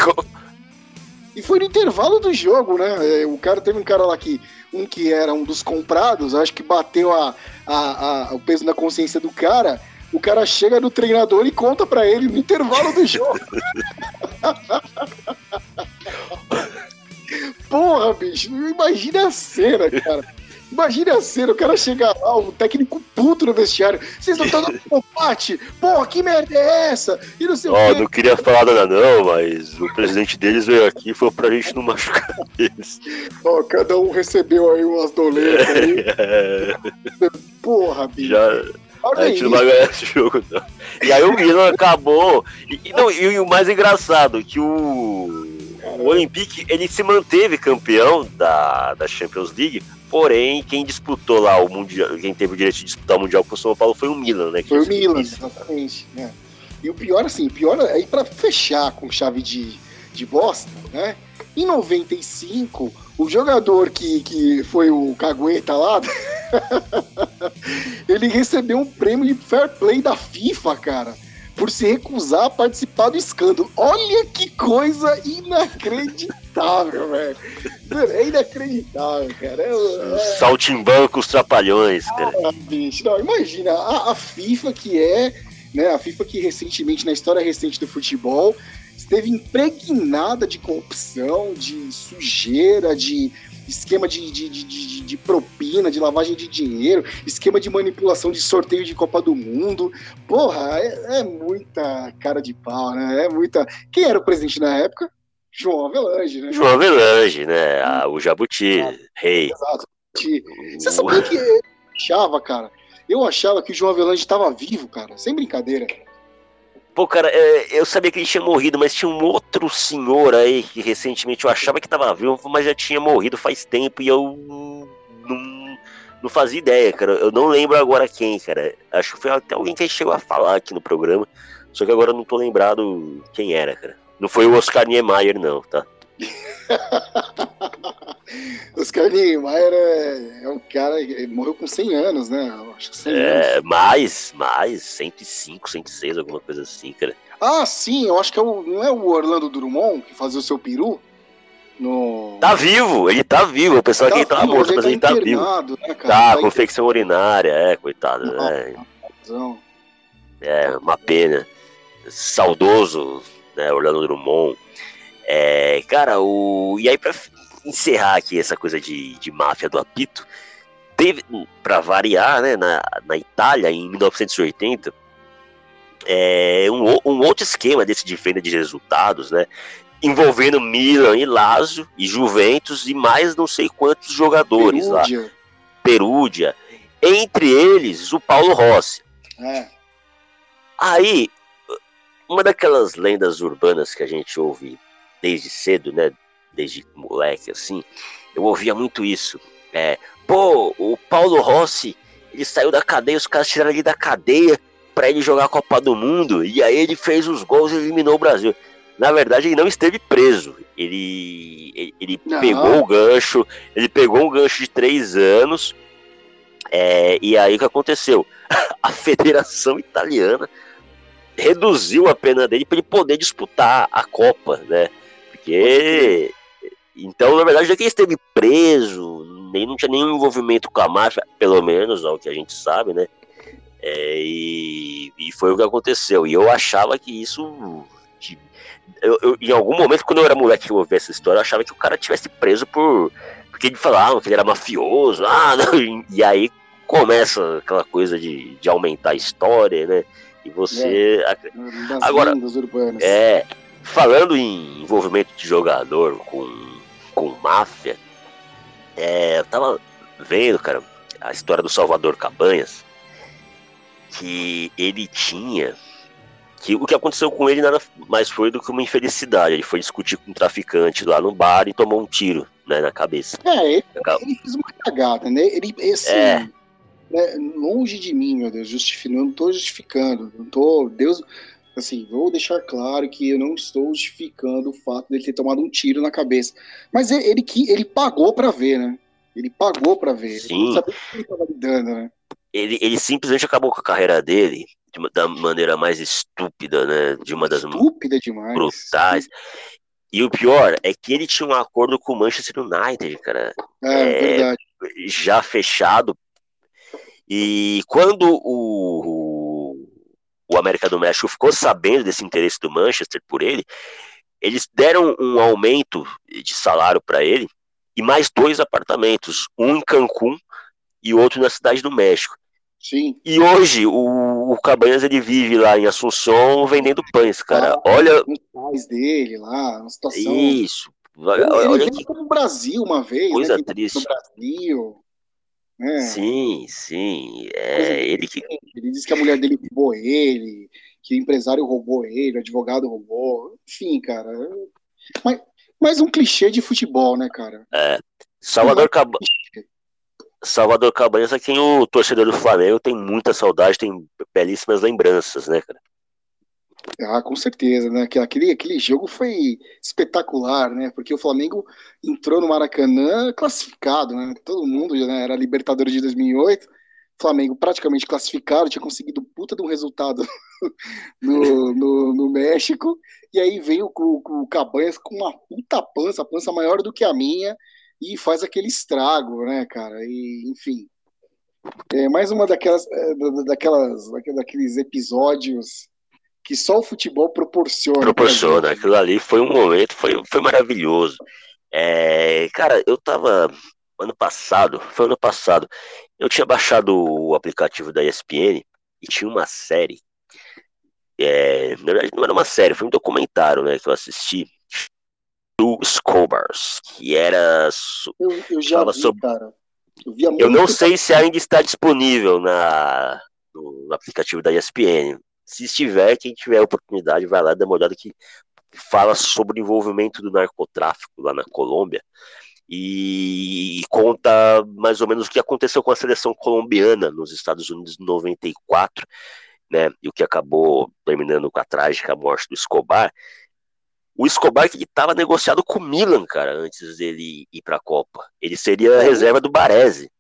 E foi no intervalo do jogo, né? É, o cara teve um cara lá que, um que era um dos comprados, acho que bateu a, a, a o peso na consciência do cara. O cara chega no treinador e conta para ele no intervalo do jogo. (laughs) Porra, bicho, imagina a cena, cara. Imagina a cena, o cara chegar lá, o técnico puto no vestiário. Vocês não estão dando (laughs) empate? Porra, que merda é essa? E não sei oh, o quê. não queria falar nada não, mas o presidente deles veio aqui e falou pra gente não machucar eles. Ó, oh, cada um recebeu aí umas doletas aí. É. (laughs) Porra, bicho. Já... Olha a gente não vai ganhar esse jogo, não. E aí o Milan acabou. E, e, não, e o mais engraçado, que o o Olympique ele se manteve campeão da, da Champions League, porém quem disputou lá o mundial, quem teve o direito de disputar o mundial com o São Paulo foi o Milan, né? Foi o Milan, exatamente. Né? E o pior assim, pior aí para fechar com chave de, de bosta, né? Em 95, o jogador que, que foi o cagueta lá, (laughs) ele recebeu um prêmio de fair play da FIFA, cara por se recusar a participar do escândalo. Olha que coisa inacreditável, velho. É inacreditável, cara. É, é... Saltimbancos trapalhões, cara. Ah, bicho. Não, imagina, a, a FIFA que é, né, a FIFA que recentemente, na história recente do futebol, esteve impregnada de corrupção, de sujeira, de esquema de, de, de, de, propina, de lavagem de dinheiro, esquema de manipulação de sorteio de Copa do Mundo. Porra, é, é muita cara de pau, né? É muita. Quem era o presidente na época? João Avelange, né? João Avelange, né? Ah, o Jabuti, rei. Exato. Você sabia que eu achava, cara? Eu achava que o João Avelange estava vivo, cara, sem brincadeira. Pô, cara, é, eu sabia que ele tinha morrido, mas tinha um outro senhor aí que recentemente eu achava que tava vivo, mas já tinha morrido faz tempo e eu não, não fazia ideia, cara. Eu não lembro agora quem, cara. Acho que foi até alguém que chegou a falar aqui no programa, só que agora eu não tô lembrado quem era, cara. Não foi o Oscar Niemeyer, não, tá? (laughs) Oscar Niemeyer é, é um cara que morreu com 100 anos, né? Acho que 100 é, anos. mais, mais, 105, 106, alguma coisa assim, cara. Ah, sim, eu acho que é o, não é o Orlando Drummond que fazia o seu peru? No... Tá vivo, ele tá vivo. O pessoal tá que ele tava morto, mas ele tá, tá vivo. Né, tá, tá confecção urinária, é, coitado. Não, é. é, uma pena. Saudoso, né, Orlando Drummond. É, cara, o. E aí, pra encerrar aqui essa coisa de, de máfia do apito, teve, para variar, né, na, na Itália, em 1980, é, um, um outro esquema desse de venda de resultados, né, envolvendo Milan e Lazio e Juventus e mais não sei quantos jogadores Perúdia. lá. Perúdia. Entre eles, o Paulo Rossi. É. Aí, uma daquelas lendas urbanas que a gente ouve desde cedo, né? Desde moleque, assim, eu ouvia muito isso. É, pô, o Paulo Rossi, ele saiu da cadeia, os caras tiraram ele da cadeia para ele jogar a Copa do Mundo, e aí ele fez os gols e eliminou o Brasil. Na verdade, ele não esteve preso. Ele, ele, ele pegou o gancho, ele pegou um gancho de três anos. É, e aí o que aconteceu? (laughs) A Federação Italiana reduziu a pena dele para ele poder disputar a Copa, né? Porque. Então, na verdade, que ele esteve preso, nem não tinha nenhum envolvimento com a máfia, pelo menos, ao que a gente sabe, né? É, e, e, foi o que aconteceu. E eu achava que isso. De, eu, eu, em algum momento, quando eu era moleque eu ouvi essa história, eu achava que o cara tivesse preso por. Porque ele falava que ele era mafioso. Ah, não, (laughs) e aí começa aquela coisa de, de aumentar a história, né? E você. É, agora. É. Falando em envolvimento de jogador com, com máfia, é, eu tava vendo, cara, a história do Salvador Cabanhas, que ele tinha. Que o que aconteceu com ele nada mais foi do que uma infelicidade. Ele foi discutir com um traficante lá no bar e tomou um tiro né, na cabeça. É, ele, ele fez uma cagada, né? Ele, esse, é. Né, longe de mim, meu Deus, justificando, não tô justificando, não tô, Deus, assim, vou deixar claro que eu não estou justificando o fato dele ter tomado um tiro na cabeça. Mas ele, ele, ele pagou para ver, né? Ele pagou para ver. Sim. Ele sabia que ele lidando, né? Ele, ele simplesmente acabou com a carreira dele de, da maneira mais estúpida, né? De uma das estúpida demais. brutais. E o pior é que ele tinha um acordo com o Manchester United, cara. É, é verdade. Já fechado. E quando o, o América do México ficou sabendo desse interesse do Manchester por ele, eles deram um aumento de salário para ele e mais dois apartamentos, um em Cancún e outro na cidade do México. Sim. E hoje o, o Cabanhas ele vive lá em Assunção vendendo pães, cara. Ah, olha. Os pais dele lá, uma situação. Isso. Olha, ele olha veio aqui. no Brasil uma vez. Coisa né, triste. No Brasil. É. Sim, sim. É, ele, que... ele disse que a mulher dele roubou ele, que o empresário roubou ele, o advogado roubou. Enfim, cara. Mas, mais um clichê de futebol, né, cara? É. Salvador Cabanhas. Salvador Cabanhas é quem o torcedor do Flamengo tem muita saudade, tem belíssimas lembranças, né, cara? Ah, com certeza, né? Aquele, aquele jogo foi espetacular, né? Porque o Flamengo entrou no Maracanã classificado, né? Todo mundo né? era Libertadores de 2008. Flamengo praticamente classificado, tinha conseguido puta de um resultado (laughs) no, no, no, México. E aí veio com, com o Cabanhas com uma puta pança, pança maior do que a minha e faz aquele estrago, né, cara? E, enfim, é mais uma daquelas, é, daquelas, daqueles episódios que só o futebol proporciona. Proporciona, aquilo ali foi um momento, foi, foi maravilhoso. É, cara, eu tava ano passado, foi ano passado, eu tinha baixado o aplicativo da ESPN e tinha uma série. É, na verdade, não era uma série, foi um documentário, né, que eu assisti do Scobars, que era. Eu, eu já vi, sobre... cara. Eu, eu não sei se ainda está disponível na, no aplicativo da ESPN. Se estiver, quem tiver a oportunidade, vai lá dar uma olhada que fala sobre o envolvimento do narcotráfico lá na Colômbia e conta mais ou menos o que aconteceu com a seleção colombiana nos Estados Unidos em 94, né, e o que acabou terminando com a trágica morte do Escobar, o Escobar que estava negociado com o Milan, cara, antes dele ir para a Copa. Ele seria a é. reserva do Baresi.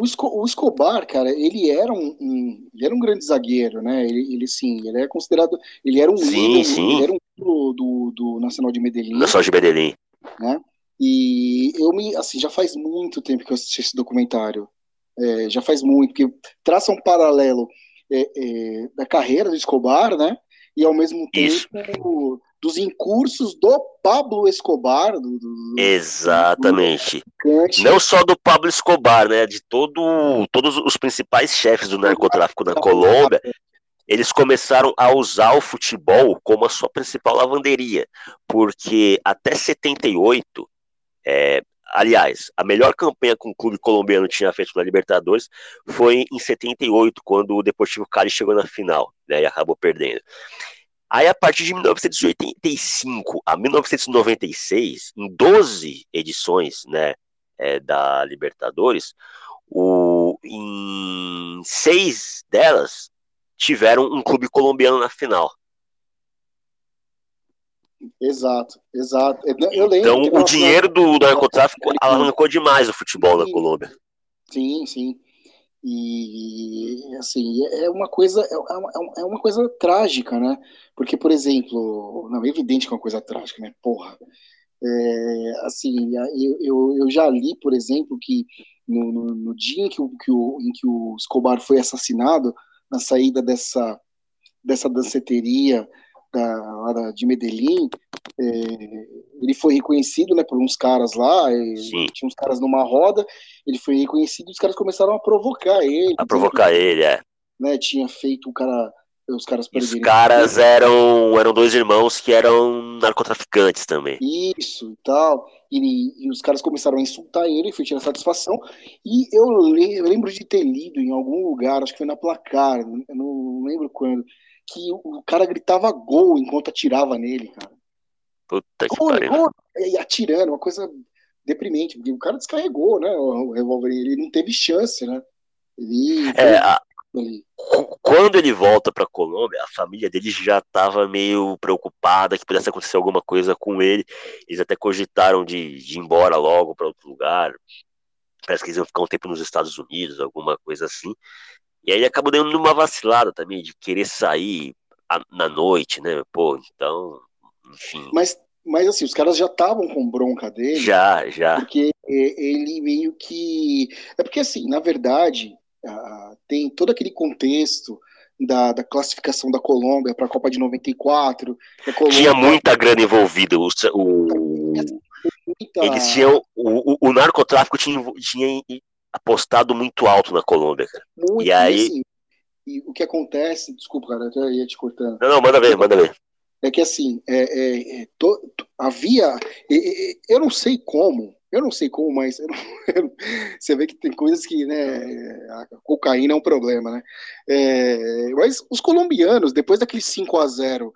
O, Esco, o, Escobar, cara, ele era um, um, ele era um grande zagueiro, né? Ele, ele sim, ele é considerado, ele era um sim, líder, sim. ele era um do, do, do Nacional de Medellín. Nacional de Medellín. Né? E eu me, assim, já faz muito tempo que eu assisti esse documentário. É, já faz muito, que traça um paralelo é, é, da carreira do Escobar, né? E ao mesmo tempo dos incursos do Pablo Escobar. Do, do, Exatamente. Do Não só do Pablo Escobar, né? De todo, todos os principais chefes do narcotráfico na Colômbia. Eles começaram a usar o futebol como a sua principal lavanderia, porque até 78, é, aliás, a melhor campanha que o clube colombiano tinha feito na Libertadores foi em 78, quando o Deportivo Cali chegou na final, né, e acabou perdendo. Aí, a partir de 1985 a 1996, em 12 edições né, é, da Libertadores, o, em seis delas tiveram um clube colombiano na final. Exato, exato. Eu lembro então, o dinheiro do narcotráfico alavancou demais o futebol sim, na Colômbia. Sim, sim. E assim, é uma coisa é, é uma, é uma coisa trágica, né? Porque, por exemplo, não é evidente que é uma coisa trágica, né? Porra. É, assim, eu, eu, eu, já li, por exemplo, que no, no, no dia em que, o, que o, em que o Escobar foi assassinado, na saída dessa, dessa danceteria da, de Medellín, é, ele foi reconhecido né, por uns caras lá, tinha uns caras numa roda, ele foi reconhecido e os caras começaram a provocar ele. A provocar ele, é. Né, tinha feito o cara os caras Os caras eram, eram dois irmãos que eram narcotraficantes também. Isso e tal. E, e os caras começaram a insultar ele, foi tirar satisfação. E eu, le, eu, lembro de ter lido em algum lugar, acho que foi na placar, não lembro quando, que o cara gritava gol enquanto atirava nele, cara. Puta que pariu. E atirando, uma coisa deprimente, porque o cara descarregou, né? O revólver, ele não teve chance, né? Ele. É, a... Quando ele volta para Colômbia, a família dele já estava meio preocupada que pudesse acontecer alguma coisa com ele. Eles até cogitaram de, de ir embora logo para outro lugar. Parece que eles iam ficar um tempo nos Estados Unidos, alguma coisa assim. E aí acabou dando uma vacilada também, de querer sair a, na noite, né? Pô, então, enfim. Mas mas assim, os caras já estavam com bronca dele. Já, já. Porque ele meio que. É porque, assim, na verdade, tem todo aquele contexto da, da classificação da Colômbia para a Copa de 94. Colômbia... Tinha muita grana envolvida. O, o... Muita... Eles tinham. O, o, o, narcotráfico tinha, tinha apostado muito alto na Colômbia, cara. Muito, e aí. Assim, e o que acontece. Desculpa, cara, eu até ia te cortando. Não, não, manda ver, manda ver é que assim, é, é, é to, havia, eu não sei como, eu não sei como, mas (laughs) não, eu, você vê que tem coisas que, né, a cocaína é um problema, né? É, mas os colombianos, depois daquele 5 a 0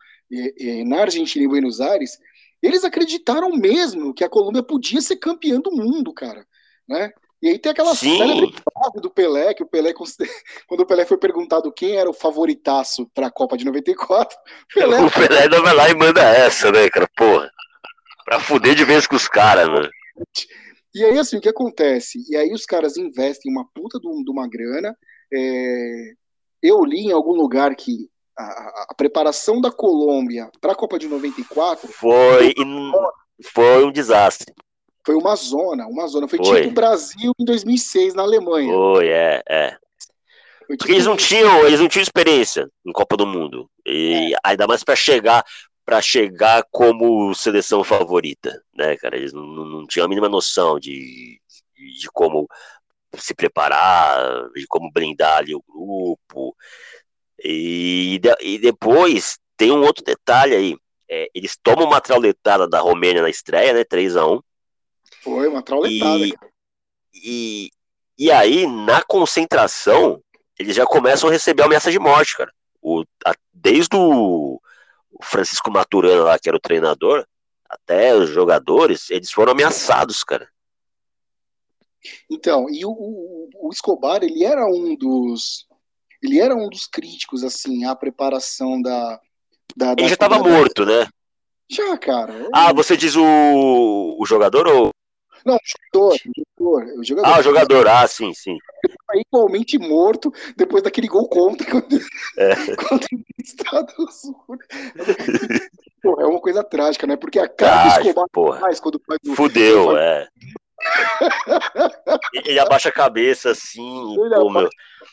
na Argentina e Buenos Aires, eles acreditaram mesmo que a Colômbia podia ser campeã do mundo, cara, né? E aí tem aquela célebre frase do Pelé, que o Pelé, (laughs) quando o Pelé foi perguntado quem era o favoritaço para a Copa de 94, (laughs) Pelé... o Pelé não vai lá e manda essa, né, cara? Porra. Pra fuder de vez com os caras, né? E aí, assim, o que acontece? E aí os caras investem uma puta de uma grana. É... Eu li em algum lugar que a, a preparação da Colômbia para a Copa de 94 foi, foi um desastre. Foi uma zona, uma zona. Foi, Foi. tipo Brasil em 2006 na Alemanha. Foi, é, é. Foi tipo... eles não tinham, eles não tinham experiência em Copa do Mundo. E é. ainda mais para chegar para chegar como seleção favorita, né, cara? Eles não, não tinham a mínima noção de, de como se preparar, de como blindar ali o grupo. E, e depois tem um outro detalhe aí. É, eles tomam uma trauletada da Romênia na estreia, né? 3 a 1 foi uma trauletada. E, e, e aí, na concentração, eles já começam a receber ameaça de morte, cara. O, a, desde o, Francisco Maturana lá, que era o treinador, até os jogadores, eles foram ameaçados, cara. Então, e o, o, o, Escobar, ele era um dos ele era um dos críticos assim à preparação da, da ele já estava morto, né? Já, cara. Ah, você diz o, o jogador ou não, o jogador, o jogador. Ah, o jogador, ah, sim, sim. Igualmente morto depois daquele gol contra (laughs) é. contra o Estados Unidos. é uma coisa trágica, né? Porque a cara do Escobar faz quando faz o. Fudeu, é. Ele abaixa a cabeça assim, ele pô, meu.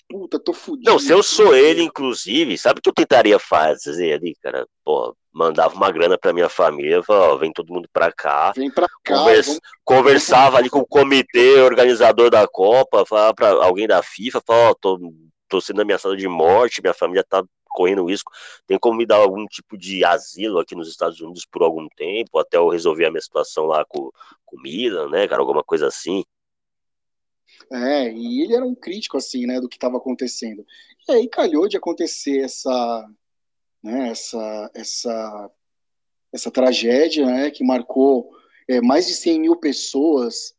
Puta, tô fudido. Não, se eu sou ele, inclusive, sabe o que eu tentaria fazer ali, cara? Pô, mandava uma grana pra minha família, falava, ó, vem todo mundo pra cá. Vem pra cá. Convers... Vamos... Conversava ali com o comitê organizador da Copa, falava pra alguém da FIFA, falava, ó, tô, tô sendo ameaçado de morte, minha família tá correndo risco, tem como me dar algum tipo de asilo aqui nos Estados Unidos por algum tempo, até eu resolver a minha situação lá com, com o Milan, né, cara, alguma coisa assim. É, e ele era um crítico, assim, né, do que estava acontecendo. E aí calhou de acontecer essa, né, essa, essa, essa tragédia, né, que marcou é, mais de 100 mil pessoas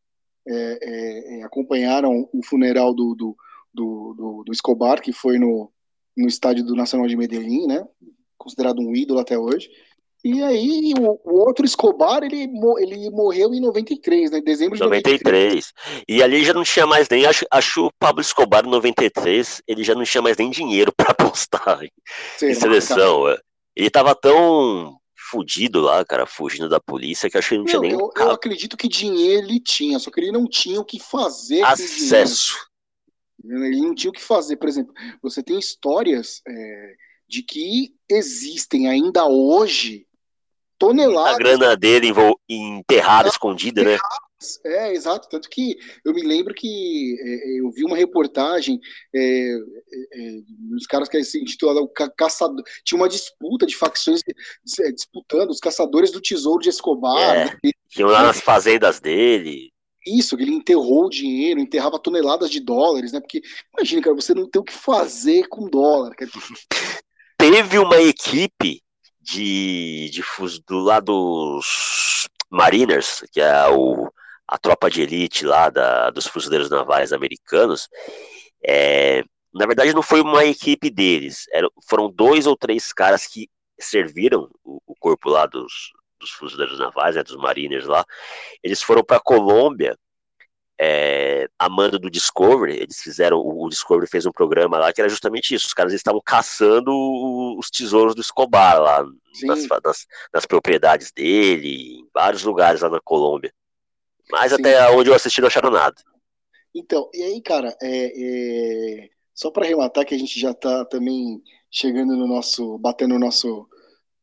é, é, é, acompanharam o funeral do, do, do, do, Escobar, que foi no, no estádio do Nacional de Medellín, né, considerado um ídolo até hoje. E aí, o, o, outro Escobar, ele, ele morreu em 93, né? Em dezembro de 93. 93. E ali já não tinha mais nem. Acho, acho o Pablo Escobar em 93, ele já não tinha mais nem dinheiro (laughs) para apostar em, em seleção. É. Ele tava tão fudido lá, cara, fugindo da polícia, que acho que ele não tinha nem. Eu, eu, acredito que dinheiro ele tinha, só que ele não tinha o que fazer Acesso. Ele não tinha o que fazer. Por exemplo, você tem histórias é, de que existem ainda hoje toneladas. A grana dele enterrada, escondida, né? É, exato. Tanto que eu me lembro que é, é eu vi uma reportagem é, é, é dos caras que se intitulava caçador. Tinha uma disputa de facções é, disputando os caçadores do tesouro de Escobar. É, né? Tinham lá nas fazendas dele. Isso, ele enterrou o dinheiro, enterrava toneladas de dólares, né? Porque imagina, cara, você não tem o que fazer com dólar. (laughs) Teve uma equipe de, de do lado dos Mariners, que é o, a tropa de elite lá da, dos fuzileiros navais americanos, é, na verdade não foi uma equipe deles, eram, foram dois ou três caras que serviram o, o corpo lá dos, dos fuzileiros navais, né, dos mariners lá, eles foram para Colômbia é, a mando do Discovery, eles fizeram, o Discovery fez um programa lá que era justamente isso, os caras estavam caçando os tesouros do Escobar lá nas, nas, nas, propriedades dele, em vários lugares lá na Colômbia. Mas Sim. até onde eu assisti não acharam nada. Então, e aí, cara, é, é... só para arrematar que a gente já tá também chegando no nosso, batendo no nosso,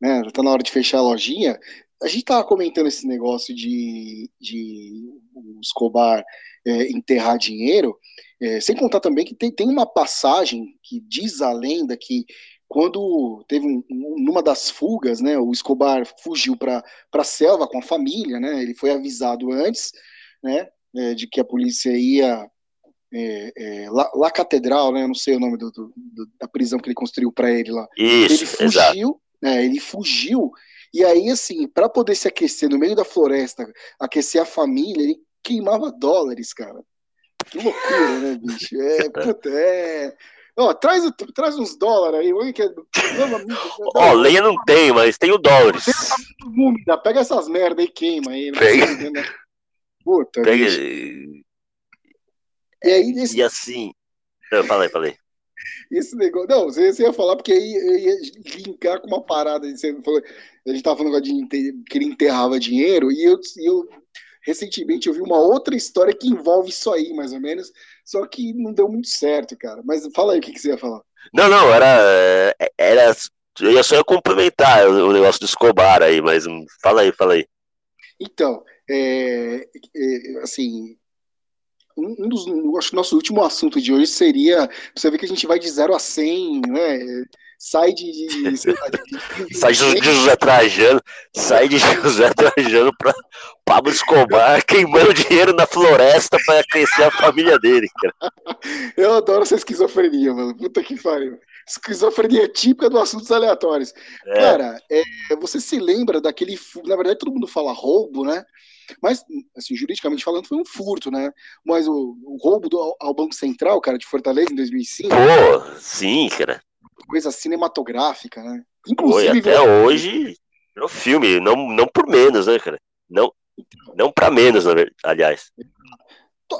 né, já tá na hora de fechar a lojinha, a gente tava comentando esse negócio de, de o Escobar é, enterrar dinheiro, é, sem contar também que tem, tem uma passagem que diz a lenda que quando teve um, numa das fugas, né, o Escobar fugiu para a selva com a família, né, ele foi avisado antes, né, é, de que a polícia ia é, é, lá, lá, Catedral, né, eu não sei o nome do, do, do, da prisão que ele construiu para ele lá. Isso, ele fugiu, né, ele fugiu e aí, assim, para poder se aquecer no meio da floresta, aquecer a família, ele queimava dólares, cara. Que loucura, né, bicho? É, (laughs) puta, é. Ó, traz, traz uns dólares aí. Olha que é... Ó, lenha não tem, mas tem o dólares. Pega essas merda e queima aí. Pega. Né? Puta, pega... E aí, esse... E assim. Não, falei, falei. Esse negócio. Não, você, ia falar porque aí ia linkar com uma parada. Você falou, a gente tava falando de que ele enterrava dinheiro, e eu, eu recentemente eu vi uma outra história que envolve isso aí, mais ou menos, só que não deu muito certo, cara. Mas fala aí o que, que você ia falar. Não, não, era. era eu ia só complementar o negócio do Escobar aí, mas fala aí, fala aí. Então, é, é, assim, um dos, acho que nosso último assunto de hoje seria, você vê que a gente vai de 0 a 100, né? Sai de, de, de, de (laughs) sai de José Trajano, sai de José Trajano para Pablo Escobar (laughs) queimando dinheiro na floresta para crescer a família dele, cara. (laughs) Eu adoro essa esquizofrenia, mano. Puta que pariu. Esquizofrenia típica do assuntos aleatórios. É. Cara, é, você se lembra daquele. Na verdade, todo mundo fala roubo, né? Mas, assim, juridicamente falando, foi um furto, né? Mas o, o roubo do, ao Banco Central, cara, de Fortaleza, em 2005. Pô, sim, cara. Coisa cinematográfica, né? Inclusive. Foi, até hoje, no filme, não, não por menos, né, cara? Não, não para menos, aliás.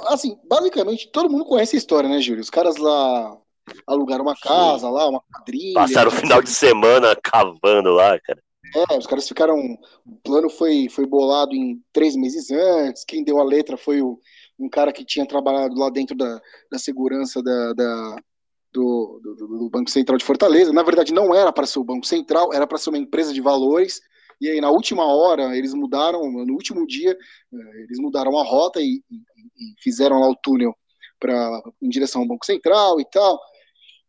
Assim, basicamente, todo mundo conhece a história, né, Júlio? Os caras lá alugaram uma casa Sim. lá, uma quadrilha. Passaram o final de semana cavando lá, cara. É, os caras ficaram. O plano foi, foi bolado em três meses antes. Quem deu a letra foi o, um cara que tinha trabalhado lá dentro da, da segurança da, da do, do, do, Banco Central de Fortaleza. Na verdade, não era para ser o Banco Central, era para ser uma empresa de valores. E aí, na última hora, eles mudaram, no último dia, eh, eles mudaram a rota e, e, e fizeram lá o túnel pra, em direção ao Banco Central e tal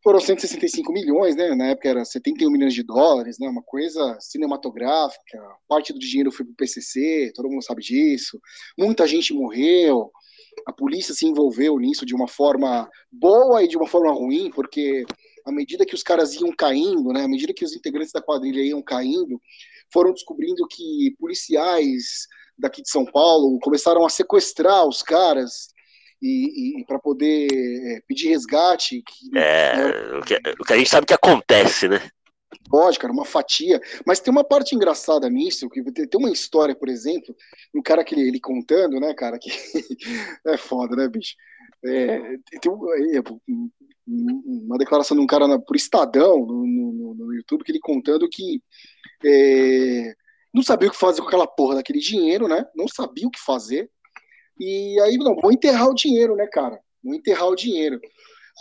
foram 165 milhões, né? Na época era 71 milhões de dólares, né? Uma coisa cinematográfica. Parte do dinheiro foi para o PCC, todo mundo sabe disso. Muita gente morreu. A polícia se envolveu nisso de uma forma boa e de uma forma ruim, porque à medida que os caras iam caindo, né? À medida que os integrantes da quadrilha iam caindo, foram descobrindo que policiais daqui de São Paulo começaram a sequestrar os caras e, e para poder é, pedir resgate. Que, é, né, o, que, o que a gente sabe que acontece, né? Pode, cara, uma fatia. Mas tem uma parte engraçada nisso, que tem uma história, por exemplo, um cara que ele, ele contando, né, cara, que (laughs) é foda, né, bicho? É, tem é, uma declaração de um cara por Estadão no, no, no, YouTube que ele contando que é, não sabia o que fazer com aquela porra daquele dinheiro, né? Não sabia o que fazer. E aí, não, vou enterrar o dinheiro, né, cara? Vou enterrar o dinheiro.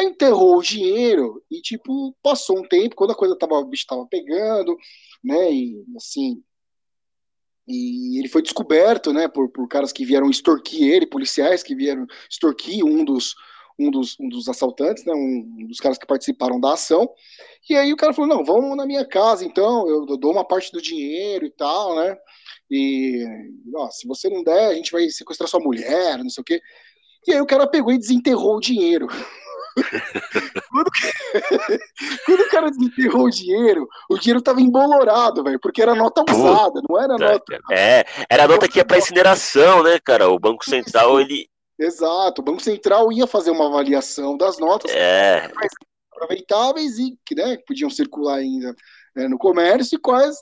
Enterrou o dinheiro e, tipo, passou um tempo, quando a coisa tava, o bicho tava pegando, né, e assim. E ele foi descoberto, né, por, por caras que vieram extorquir ele, policiais que vieram extorquir um dos, um dos, um dos assaltantes, né, um, dos caras que participaram da ação. E aí o cara falou: não, vamos na minha casa, então, eu, eu dou uma parte do dinheiro e tal, né? E ó, se você não der, a gente vai sequestrar sua mulher, não sei o quê. E aí o cara pegou e desenterrou o dinheiro. (laughs) quando, (laughs) quando, o cara desenterrou o dinheiro, o dinheiro tava embolorado, velho, porque era nota usada, não era nota. É, era a nota que ia pra incineração, né, cara? O Banco Central, ele. Exato, o Banco Central ia fazer uma avaliação das notas é. aproveitáveis e que né, podiam circular ainda né, no comércio e quais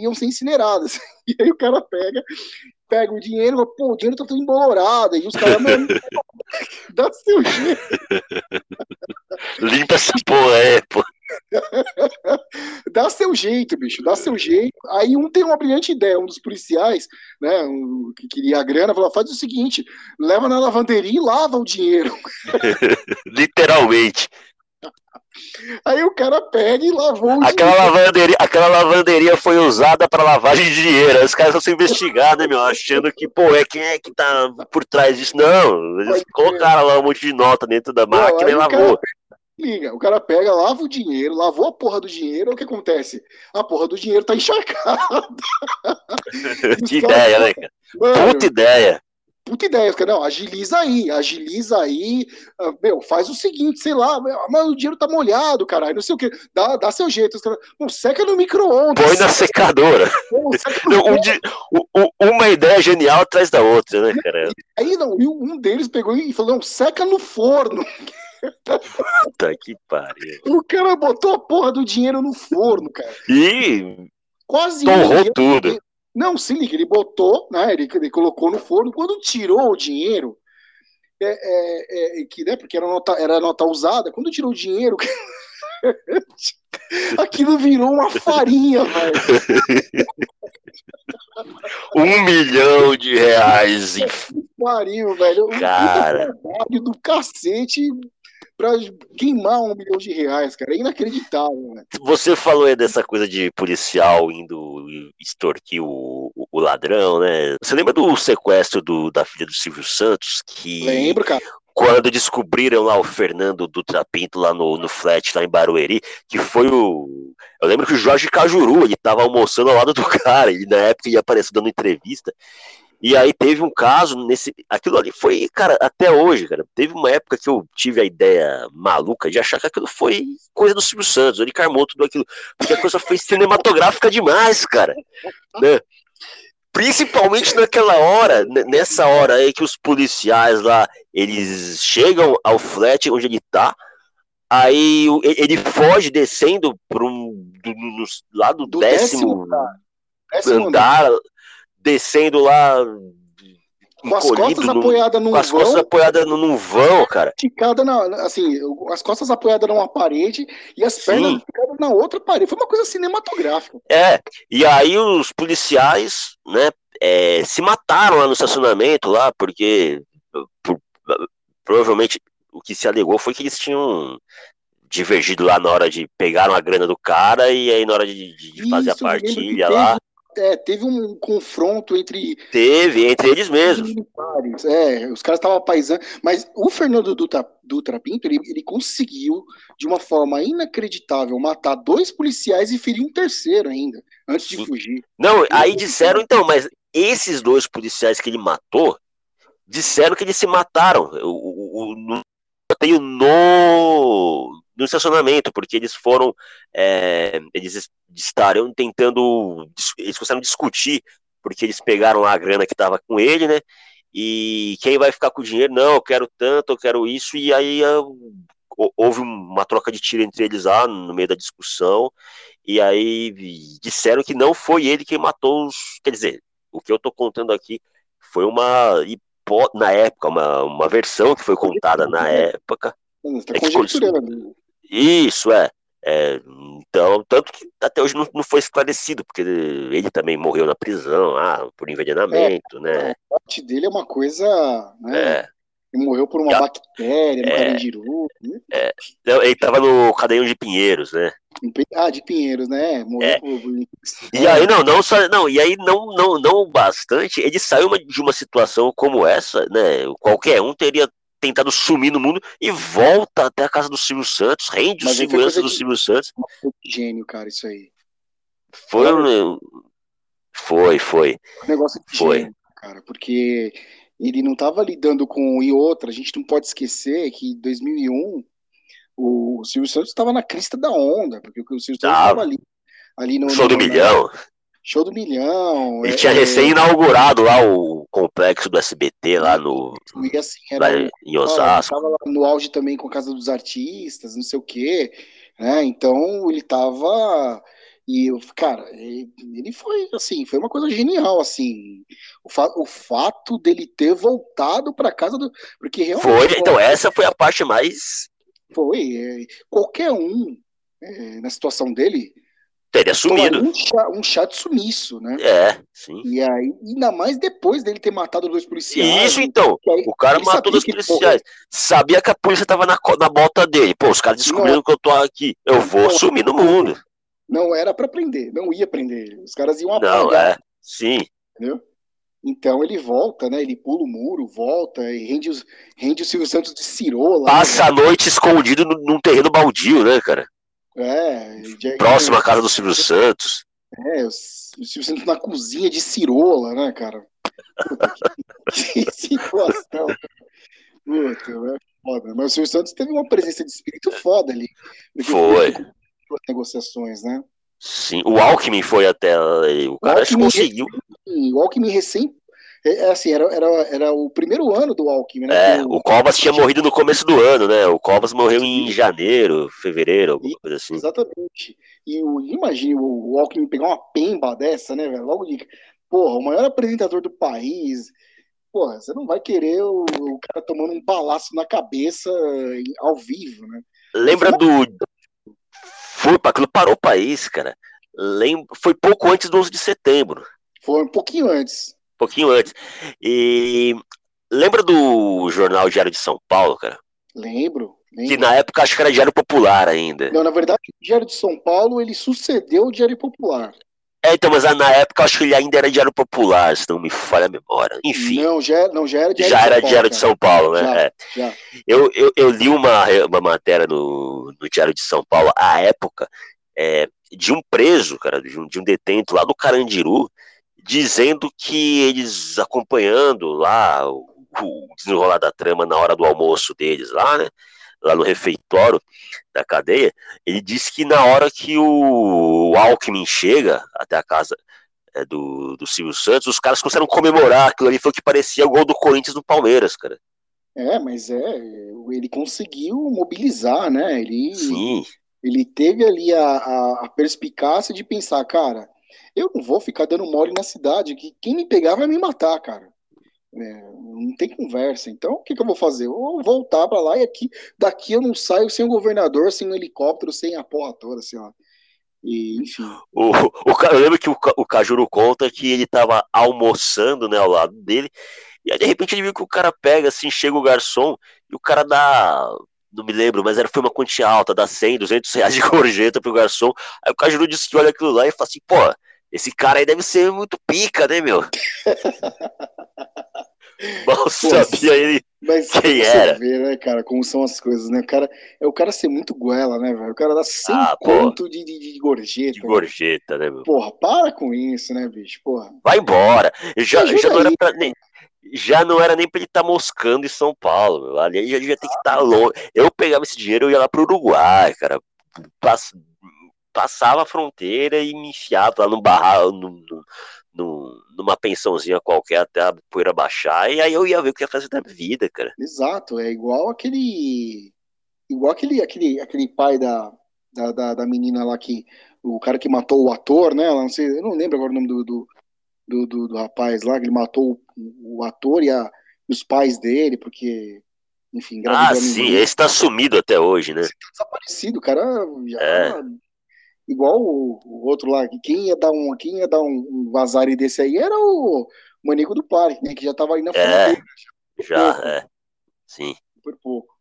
iam ser incineradas. (laughs) E aí o cara pega pega o dinheiro, pô, o dinheiro tá tudo embolorado, e os caras, mano, (laughs) dá seu jeito. Limpa essa porra aí, pô. dá seu jeito, bicho, dá seu jeito. Aí um tem uma brilhante ideia, um dos policiais, né, um, que queria a grana, falou: faz o seguinte, leva na lavanderia e lava o dinheiro. (laughs) Literalmente. (laughs) Aí o cara pega e lavou o aquela dinheiro. lavanderia, aquela lavanderia foi usada para lavagem de dinheiro. Os caras vão se investigar, né, meu? Achando que, pô, é quem é que tá por trás disso? Não, eles colocaram lá um monte de nota dentro da máquina e lavou. Liga, o cara pega, lava o dinheiro, lavou a porra do dinheiro, o que acontece? A porra do dinheiro tá encharcada. (laughs) que ideia, né, cara? Puta ideia. Puta ideia, cara. Não, agiliza aí, agiliza aí. ah, Meu, faz o seguinte, sei lá, mas o dinheiro tá molhado, caralho, não sei o que. Dá, dá seu jeito. Os caras, "Não, seca no micro-ondas. Põe na secadora. Seca no (laughs) um o- o- uma ideia genial atrás da outra, né, cara? Aí não, e um deles pegou e falou: não, seca no forno. Puta que pariu. O cara botou a porra do dinheiro no forno, cara. E Quase torrou tudo. Não, se liga, ele botou, né? Ele, ele colocou no forno. Quando tirou o dinheiro, é, é, é, que, né, porque era nota, era nota usada, quando tirou o dinheiro, (laughs) aquilo virou uma farinha, velho. (laughs) Um milhão de reais em Farinha, velho. Um Cara. trabalho do cacete pra queimar um milhão de reais, cara. É inacreditável, velho. Você falou aí dessa coisa de policial indo extorquir o, o- o ladrão, né? Você lembra do sequestro do- da filha do Silvio Santos? Que Lembro, cara. quando descobriram lá o Fernando Dutra Pinto lá no, no flat, lá em Barueri, que foi o. Eu lembro que o Jorge Cajuru, ele tava almoçando ao lado do (laughs) cara, ele na época ia aparecer dando entrevista. E aí teve um caso nesse. Aquilo ali foi, cara, até hoje, cara. Teve uma época que eu tive a ideia maluca de achar que aquilo foi coisa do Silvio Santos, ele carmou tudo aquilo. Porque a coisa foi cinematográfica demais, cara. Né? Principalmente naquela hora, nessa hora aí que os policiais lá, eles chegam ao flat onde ele tá, aí ele foge descendo para um do, no- lá do, Do décimo, décimo Décimo andar, descendo lá Com as costas num- apoiadas num com as costas vão, apoiadas num, vão, cara. esticada na, assim, as costas apoiadas numa parede e as pernas esticadas na outra parede. Foi uma coisa cinematográfica. É, e aí os policiais, né, é, se mataram lá no estacionamento lá, porque por- provavelmente o que se alegou foi que eles tinham divergido lá na hora de pegaram a grana do cara e aí na hora de, de- fazer a Isso, que partilha lá, É, teve um confronto entre teve entre eles mesmos. militares. É, os caras estavam paisando. Mas o Fernando Dutra, Dutra Pinto, ele, ele conseguiu, de uma forma inacreditável, matar dois policiais e ferir um terceiro ainda, antes de fugir. Não, aí disseram então, mas esses dois policiais que ele matou, disseram que eles se mataram. O, o, o, tenho no, no estacionamento, porque eles foram, é, eles es- estariam tentando, eles começaram a discutir, porque eles pegaram lá a grana que estava com ele, né? E quem vai ficar com o dinheiro? Não, eu quero tanto, eu quero isso, e aí ah, hou- houve uma troca de tiro entre eles lá no meio da discussão. E aí disseram que não foi ele quem matou os. Quer dizer, o que eu tô contando aqui foi uma hipó na época, uma, uma versão que foi contada na época. É que conjecturando. Isso, é. É, então, tanto que até hoje não, não foi esclarecido, porque ele, ele também morreu na prisão, ah, por envenenamento, né? A morte dele é uma coisa. Né? É. Ele morreu por uma Já- bactéria no É. Carandiru. né? Então, Ele tava no Cadeião de Pinheiros, né? Ah, de Pinheiros, né? Morreu É. por. E aí, não, não só. Não, e aí não, não, não bastante, ele saiu de uma situação como essa, né? Qualquer um teria tentado sumir no mundo e volta até a casa do Silvio Santos, rende o Mas foi segurança do de- Silvio Santos. Gênio, cara, isso aí. Foi. um- Foi, foi. Negócio de Foi. gênio, cara, porque ele não estava lidando com. E outra, a gente não pode esquecer que em 2001 o Silvio Santos estava na crista da onda, porque o Silvio Santos Tava. estava ali, ali no. Show do no- milhão. Show do milhão. Ele é- tinha é, recém-inaugurado lá o complexo do SBT lá no. E assim, Lá era. em Osasco. Estava no auge também com a Casa dos Artistas, não sei o quê. Né? Então ele estava. E, cara, ele foi, assim, foi uma coisa genial, assim. O, fa o fato dele ter voltado para casa do. Porque realmente. Foi, então, essa foi a parte mais. Foi. É, qualquer um, é, na situação dele. Teria sumido. Um chá, um de sumiço, né? É, sim. E aí, ainda mais depois dele ter matado dois policiais. Isso, então. Aí, o cara matou dois policiais. Porra, sabia que a polícia tava na, na bota dele. Pô, os caras descobriram que eu tô aqui. Eu vou não, sumir no mundo. Não era para prender, não ia prender. Os caras iam apagar. Não, é. Sim. Entendeu? Então ele volta, né? Ele pula o muro, volta e rende, os, rende o Silvio Santos de cirola. Né? Passa né? a noite escondido num terreno baldio, né, cara? É. Já, Próximo à casa do Silvio (laughs) Santos. É, o Silvio Santos na cozinha de cirola, né, cara? Puta, que, (laughs) que situação. Puta, é foda. Mas o Silvio Santos teve uma presença de espírito foda ali. Foi negociações, né? Sim, o Alckmin foi até. O cara o conseguiu. O Alckmin recém. É, é, assim, era, era, era o primeiro ano do Alckmin, né? É, o, o Covas tinha morrido no começo do ano, né? O Covas morreu em janeiro, fevereiro, alguma coisa assim. Exatamente. E o, imagine o, o Alckmin pegar uma pemba dessa, né, velho? Logo de. Porra, o maior apresentador do país. Porra, você não vai querer o, o cara tomando um balaço na cabeça ao vivo, né? Lembra do, foi, aquilo parou o país, cara. Lembro, foi pouco antes do 11 de setembro. Foi um pouquinho antes. Um pouquinho antes. E lembra do jornal Diário de São Paulo, cara? Lembro. lembro. Que na época acho que era Diário Popular ainda. Não, na verdade, o Diário de São Paulo ele sucedeu o Diário Popular. É, então, mas na época acho que ele ainda era Diário Popular, se não me falha a memória. Enfim. Não, já, não, já era Diário Já era Diário de São Paulo, né? Já, é. já. Eu, eu, eu, li uma, uma matéria no, no Diário de São Paulo, à época, é, de um preso, cara, de um, de um detento lá do Carandiru, dizendo que eles acompanhando lá o, o desenrolar da trama na hora do almoço deles lá, né? Lá no refeitório, da cadeia, ele disse que na hora que o Alckmin chega até a casa é, do, do Silvio Santos, os caras começaram a comemorar aquilo ali, foi o que parecia o gol do Corinthians no Palmeiras, cara. É, mas é, ele conseguiu mobilizar, né? Ele, Sim. ele teve ali a, a, a perspicácia de pensar, cara, eu não vou ficar dando mole na cidade, que quem me pegar vai me matar, cara. É, não tem conversa. Então, o que, que eu vou fazer? Eu vou voltar para lá e aqui, daqui eu não saio sem o governador, sem o helicóptero, sem a porra toda, assim, ó. E. O, o, eu lembro que o, o Cajuru conta que ele tava almoçando, né, ao lado dele, e aí de repente ele viu que o cara pega, assim, chega o garçom, e o cara dá. Não me lembro, mas era, foi uma quantia alta, dá 100, 200 reais de gorjeta pro garçom. Aí o Cajuru disse que olha aquilo lá e fala assim: pô, esse cara aí deve ser muito pica, né, meu? (laughs) Mal sabia ele mas quem era. Vê, né, cara, como são as coisas, né? O cara, é o cara ser muito goela, né, velho? O cara dá 100 ah, de, de, de, gorjeta. De gorjeta, né, meu? Porra, para com isso, né, bicho? Porra. Vai embora. Já, já, não, era pra, nem, já não era nem pra ele estar tá moscando em São Paulo, meu. Ali ele já devia ter que estar tá longe. Eu pegava esse dinheiro e ia lá pro Uruguai, cara. Pass, passava a fronteira e me enfiava lá no barral, no, no num, numa pensãozinha qualquer até a poeira baixar, e aí eu ia ver o que ia fazer da vida, cara. Exato, é igual aquele. Igual aquele, aquele, aquele pai da, da, da, da menina lá que. O cara que matou o ator, né? Não sei, eu não lembro agora o nome do, do, do, do, do rapaz lá, que ele matou o, o ator e, a, os pais dele, porque enfim, Ah, sim, esse tá sumido até hoje, né? Desaparecido, o cara já é igual o, o, outro lá, quem ia dar um, quem ia dar um, um vazare desse aí era o Manico do Parque, né? Que já tava aí na é, Já, pouco. é. Sim. Por pouco.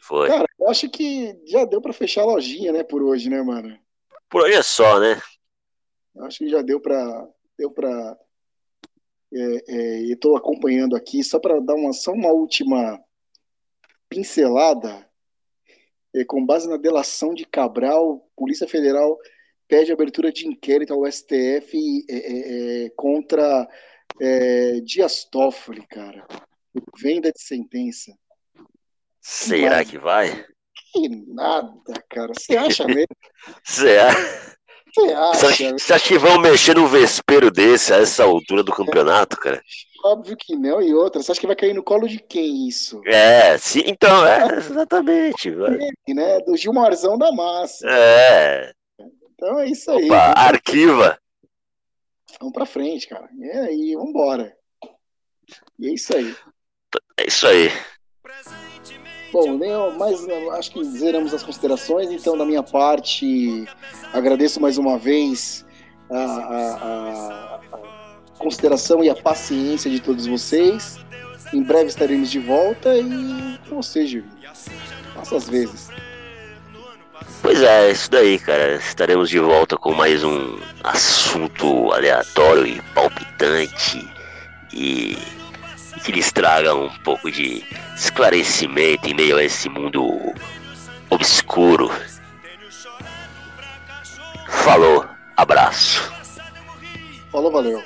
Foi. Cara, eu acho que já deu para fechar a lojinha, né, por hoje, né, mano? Por hoje é só, né? Eu acho que já deu para deu para é, é, eu tô acompanhando aqui só para dar uma só uma última pincelada com base na delação de Cabral, Polícia Federal pede abertura de inquérito ao STF é, é, é, contra é, Dias Toffoli, cara. Venda de sentença. Será que vai? Que nada, cara. Você acha mesmo? (laughs) Você acha? Você acha? Você acha que vão mexer no vespeiro desse a essa altura do campeonato, cara? Óbvio que não, e outra, você acha que vai cair no colo de quem isso? É, sim, então, é, exatamente. É, né? Do Gilmarzão da massa. É. Então é isso aí. Opa, arquiva. Vamos pra frente, cara. E aí, vambora. E é isso aí. É isso aí. Bom, nem mais acho que zeramos as considerações, então da minha parte agradeço mais uma vez a, a, a, consideração e a paciência de todos vocês. Em breve estaremos de volta e com você, Júlio. Faça as vezes. Pois é, isso daí, cara. Estaremos de volta com mais um assunto aleatório e palpitante e que lhes traga um pouco de esclarecimento em meio a esse mundo obscuro. Falou, abraço. Falou, valeu.